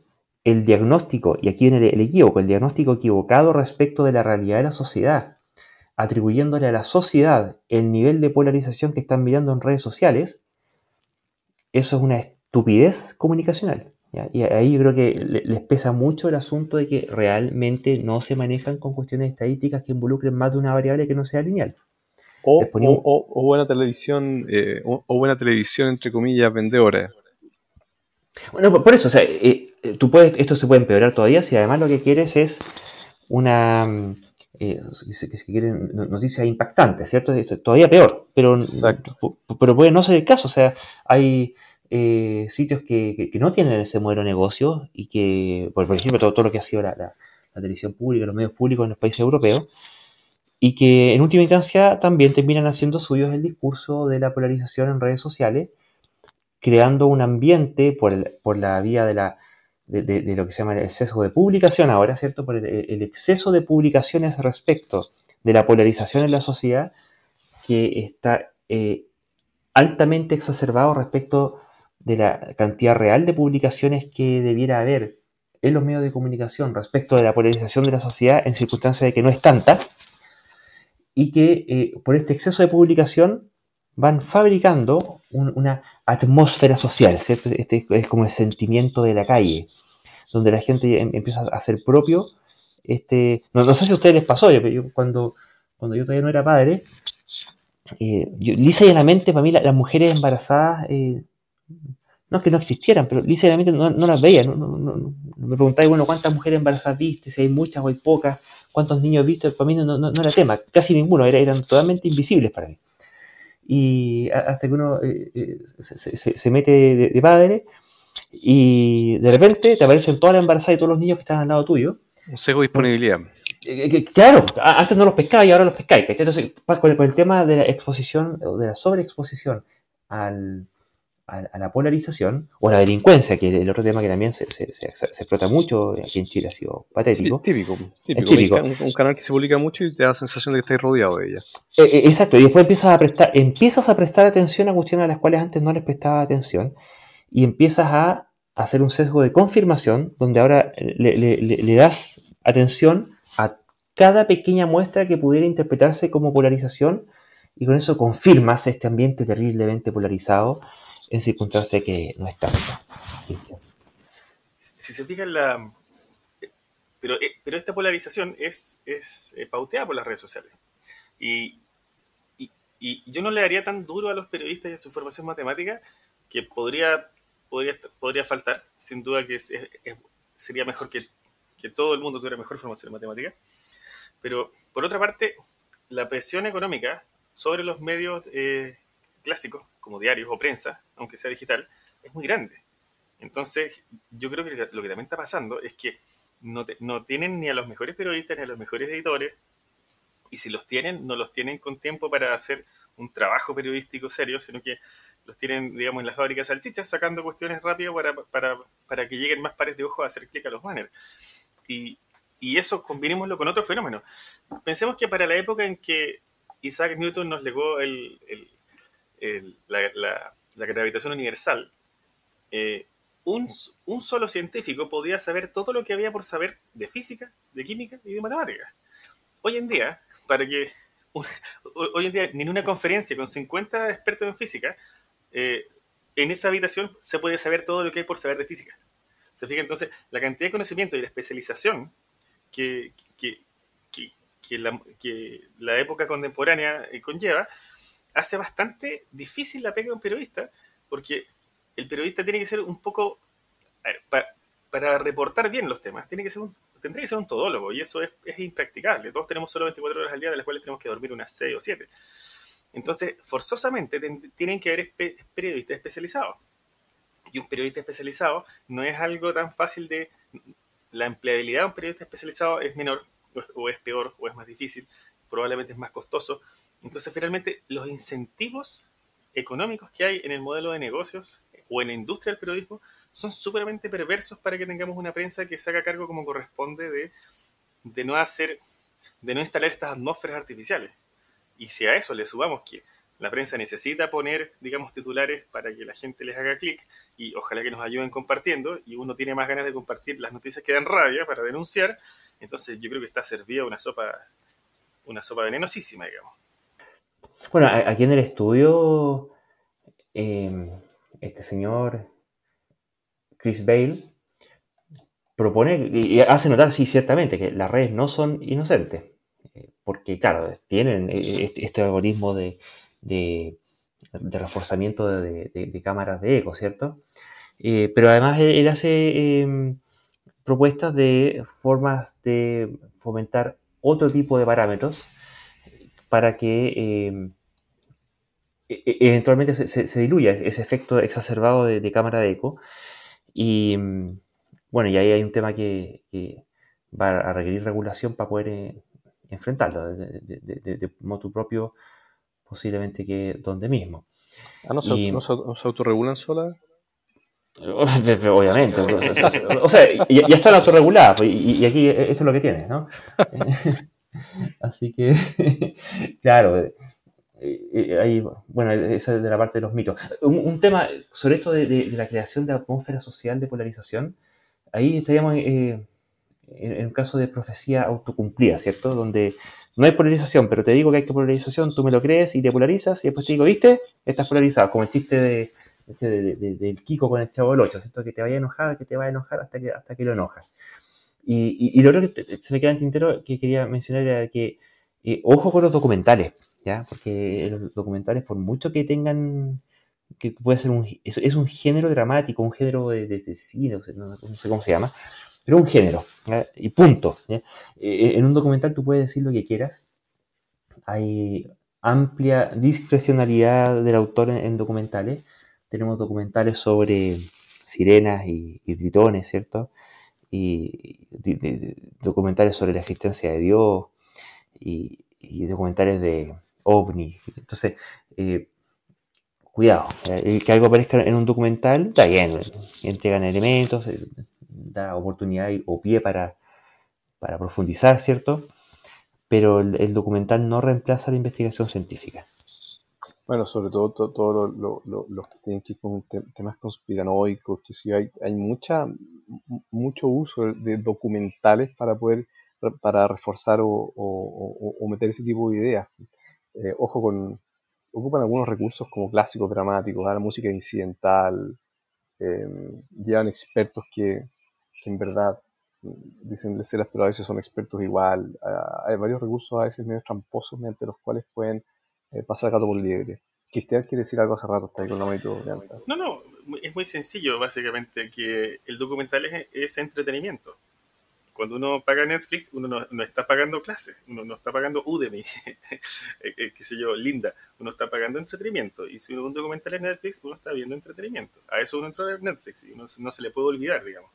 el diagnóstico, y aquí viene el, equívoco, el diagnóstico equivocado respecto de la realidad de la sociedad, atribuyéndole a la sociedad el nivel de polarización que están mirando en redes sociales, eso es una estupidez comunicacional. Y ahí yo creo que les pesa mucho el asunto de que realmente no se manejan con cuestiones estadísticas que involucren más de una variable que no sea lineal. O, buena televisión, eh, o, buena televisión entre comillas vendedora. Bueno, por eso, o sea, eh, eh, tú puedes, esto se puede empeorar todavía si además lo que quieres es una mm, eh, noticias impactantes, ¿cierto? todavía peor, pero, pero puede no ser el caso, o sea, hay eh, sitios que, no tienen ese modelo de negocio y que, por, ejemplo, todo, lo que ha sido la, televisión pública, los medios públicos en los países europeos, y que en última instancia también terminan haciendo suyos el discurso de la polarización en redes sociales, creando un ambiente por, por la vía de la de, lo que se llama el exceso de publicación ahora, ¿cierto? Por el, exceso de publicaciones respecto de la polarización en la sociedad que está eh, altamente exacerbado respecto de la cantidad real de publicaciones que debiera haber en los medios de comunicación respecto de la polarización de la sociedad en circunstancias de que no es tanta y que eh, por este exceso de publicación van fabricando una atmósfera social, ¿cierto? Este es como el sentimiento de la calle, donde la gente em, empieza a hacer propio. Este, no, sé si a ustedes les pasó, yo, cuando, cuando yo todavía no era padre, eh, lisa y llanamente para mí las mujeres embarazadas, eh, no es que no existieran, pero lisa y llanamente no, las veía. me preguntaba, bueno, ¿cuántas mujeres embarazadas viste? Si hay muchas o hay pocas, ¿cuántos niños viste? Para mí no, era tema, casi ninguno, eran totalmente invisibles para mí y hasta que uno eh, eh, se, mete de, padre y de repente te aparecen todas las embarazadas y todos los niños que están al lado tuyo. Un seco de disponibilidad. Eh, claro, antes no los pescaba y ahora los pescáis. Entonces, con el, tema de la exposición o de la sobreexposición al, a, la polarización o a la delincuencia, que es el otro tema que también se, se, explota mucho, aquí en Chile ha sido patético. típico, típico. Un, canal que se publica mucho y te da la sensación de que estás rodeado de ella. Eh, eh, exacto, y después empiezas a, prestar, empiezas a prestar atención a cuestiones a las cuales antes no les prestaba atención y empiezas a hacer un sesgo de confirmación donde ahora le, le das atención a cada pequeña muestra que pudiera interpretarse como polarización y con eso confirmas este ambiente terriblemente polarizado en circunstancias que no está Si se fijan, la. Pero, eh, pero esta polarización es, es eh, pauteada por las redes sociales. Y, y, yo no le daría tan duro a los periodistas y a su formación matemática que podría, podría, podría faltar. Sin duda que sería mejor que, que todo el mundo tuviera mejor formación matemática. Pero, por otra parte, la presión económica sobre los medios eh, clásicos como diarios o prensa, aunque sea digital, es muy grande. Entonces, yo creo que lo que también está pasando es que no, tienen ni a los mejores periodistas ni a los mejores editores, y si los tienen, no los tienen con tiempo para hacer un trabajo periodístico serio, sino que los tienen, digamos, en las fábricas salchichas sacando cuestiones rápidas para, para, para que lleguen más pares de ojos a hacer clic a los banners. Y, y eso combinémoslo con otro fenómeno. Pensemos que para la época en que Isaac Newton nos legó el, la, gravitación universal, eh, un, solo científico podía saber todo lo que había por saber de física, de química y de matemáticas. Hoy en día, para que hoy en día en una conferencia con 50 expertos en física, eh, en esa habitación se puede saber todo lo que hay por saber de física. Se fija entonces la cantidad de conocimiento y la especialización que, que, la, que la, época contemporánea eh, conlleva hace bastante difícil la pega de un periodista, porque el periodista tiene que ser un poco, para, reportar bien los temas, tiene que ser tendría que ser un todólogo, y eso es, es, impracticable. Todos tenemos solo 24 horas al día, de las cuales tenemos que dormir unas 6 o 7. Entonces, forzosamente tienen que haber periodistas especializados. Y un periodista especializado no es algo tan fácil de... La empleabilidad de un periodista especializado es menor, o es peor, o es más difícil, probablemente es más costoso, entonces, finalmente, los incentivos económicos que hay en el modelo de negocios o en la industria del periodismo son súperamente perversos para que tengamos una prensa que se haga cargo como corresponde de, de no hacer, de no instalar estas atmósferas artificiales. Y si a eso le subamos que la prensa necesita poner, digamos, titulares para que la gente les haga clic y ojalá que nos ayuden compartiendo y uno tiene más ganas de compartir las noticias que dan rabia para denunciar, entonces yo creo que está servida una sopa, una sopa venenosísima, digamos. Bueno, aquí en el estudio, eh, este señor Chris Bale propone y hace notar, sí, ciertamente, que las redes no son inocentes. Eh, porque, claro, tienen eh, este, este algoritmo de, de, reforzamiento de, cámaras de eco, ¿cierto? Pero además él, hace em, propuestas de formas de fomentar otro tipo de parámetros para que em, e, e, eventualmente se, diluya ese efecto exacerbado de, cámara de eco. Y em, bueno, y ahí hay un tema que, va a requerir regulación para poder eh, enfrentarlo de, de, modo propio posiblemente que donde mismo. Ah, ¿no se, ¿no se, autorregulan solas? Obviamente. o sea, ya, ya están autorreguladas pues, y, aquí eso es lo que tienes, ¿no? Así que, claro, eh, eh, ahí, bueno, esa es de la parte de los mitos. Un, tema sobre esto de, la creación de atmósfera social de polarización, ahí estaríamos eh, en un caso de profecía autocumplida, ¿cierto? Donde no hay polarización, pero te digo que hay que polarización, tú me lo crees y te polarizas y después te digo, ¿viste? Estás polarizado, como el chiste de, del Kiko con el Chavo del 8, ¿cierto? Que te vaya a enojar, que te vaya a enojar hasta que, hasta que lo enojas. Y, lo otro que se me queda en tintero que quería mencionar era que, eh, ojo con los documentales, ¿ya? Porque los documentales, por mucho que tengan, que puede ser un, es, un género dramático, un género de, cine, no sé cómo se llama, pero un género, y punto. Eh, en un documental tú puedes decir lo que quieras. Hay amplia discrecionalidad del autor en, documentales. Tenemos documentales sobre sirenas y, tritones, ¿cierto? Y, documentales sobre la existencia de Dios y, documentales de ovnis. Entonces, eh, cuidado, eh, que algo aparezca en un documental, está bien, entregan elementos, da oportunidad o pie para profundizar, ¿cierto? Pero el, documental no reemplaza la investigación científica. Bueno, sobre todo todos lo, los que tienen que ver con temas conspiranoicos, que sí hay, hay mucha, mucho uso de documentales para poder para reforzar o, meter ese tipo de ideas. Eh, ojo con, ocupan algunos recursos como clásicos dramáticos, la música incidental, eh, llevan expertos que, en verdad dicen ser pero a veces son expertos igual. Ah, hay varios recursos a veces medio tramposos mediante los cuales pueden eh, pasar gato por liebre. Cristian quiere decir algo hace rato, con la No, no, es muy sencillo básicamente que el documental es, entretenimiento. Cuando uno paga Netflix, uno no, está pagando clases, uno no está pagando Udemy, eh, eh, qué sé yo, Linda, uno está pagando entretenimiento. Y si uno un documental es Netflix, uno está viendo entretenimiento. A eso uno entra en Netflix y uno no se le puede olvidar, digamos.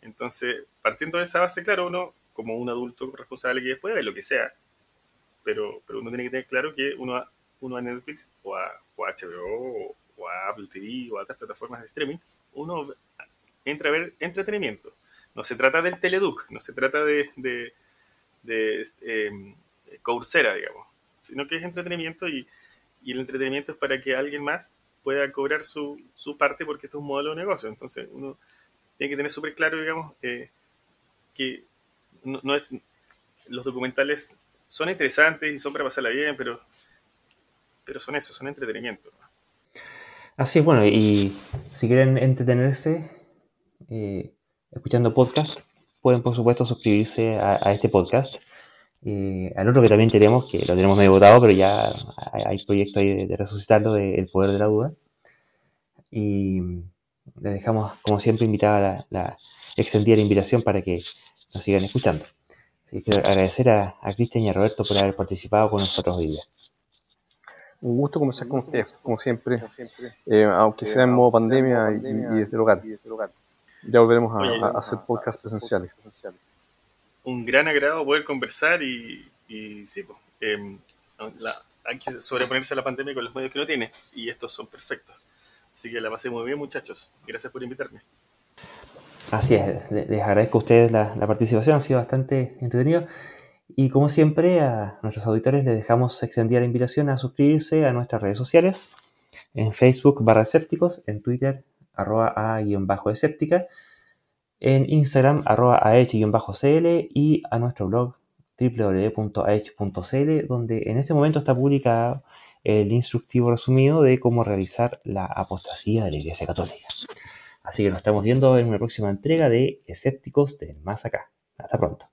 Entonces, partiendo de esa base, claro, uno, como un adulto responsable que puede ver lo que sea, pero, pero uno tiene que tener claro que uno, uno a Netflix o a, HBO o, a Apple TV o a otras plataformas de streaming, uno entra a ver entretenimiento. No se trata del Teleduc, no se trata de, de, de em, Coursera, digamos, sino que es entretenimiento y, y, el entretenimiento es para que alguien más pueda cobrar su, su parte porque esto es un modelo de negocio. Entonces, uno tiene que tener súper claro, digamos, eh, que no, es. Los documentales son interesantes y son para pasarla bien, pero, pero son eso, son entretenimiento. Así es, bueno, y si quieren entretenerse eh, escuchando podcast, pueden por supuesto suscribirse a, este podcast. Eh, al otro que también tenemos, que lo tenemos medio votado, pero ya hay, proyecto ahí de, resucitarlo, de El Poder de la Duda. Y le dejamos, como siempre, invitada la, extendida la invitación para que nos sigan escuchando. Quiero agradecer a, Cristian y a Roberto por haber participado con nosotros hoy día. Un gusto conversar con ustedes, como siempre, eh, aunque sea en modo pandemia y, desde el hogar. Ya volveremos a, hacer podcasts presenciales. Un gran agrado poder conversar y, sí, pues, em, hay que sobreponerse a la pandemia con los medios que uno tiene y estos son perfectos. Así que la pasé muy bien, muchachos. Gracias por invitarme. Así es, les agradezco a ustedes la, participación, ha sido bastante entretenido. Y como siempre, a nuestros auditores les dejamos extendida la invitación a suscribirse a nuestras redes sociales, en Facebook barra escépticos, en Twitter arroba a-escéptica, en Instagram arroba ah-cl y a nuestro blog www.ah.cl, donde en este momento está publicado el instructivo resumido de cómo realizar la apostasía de la Iglesia Católica. Así que nos estamos viendo en una próxima entrega de Escépticos del Más Acá. Hasta pronto.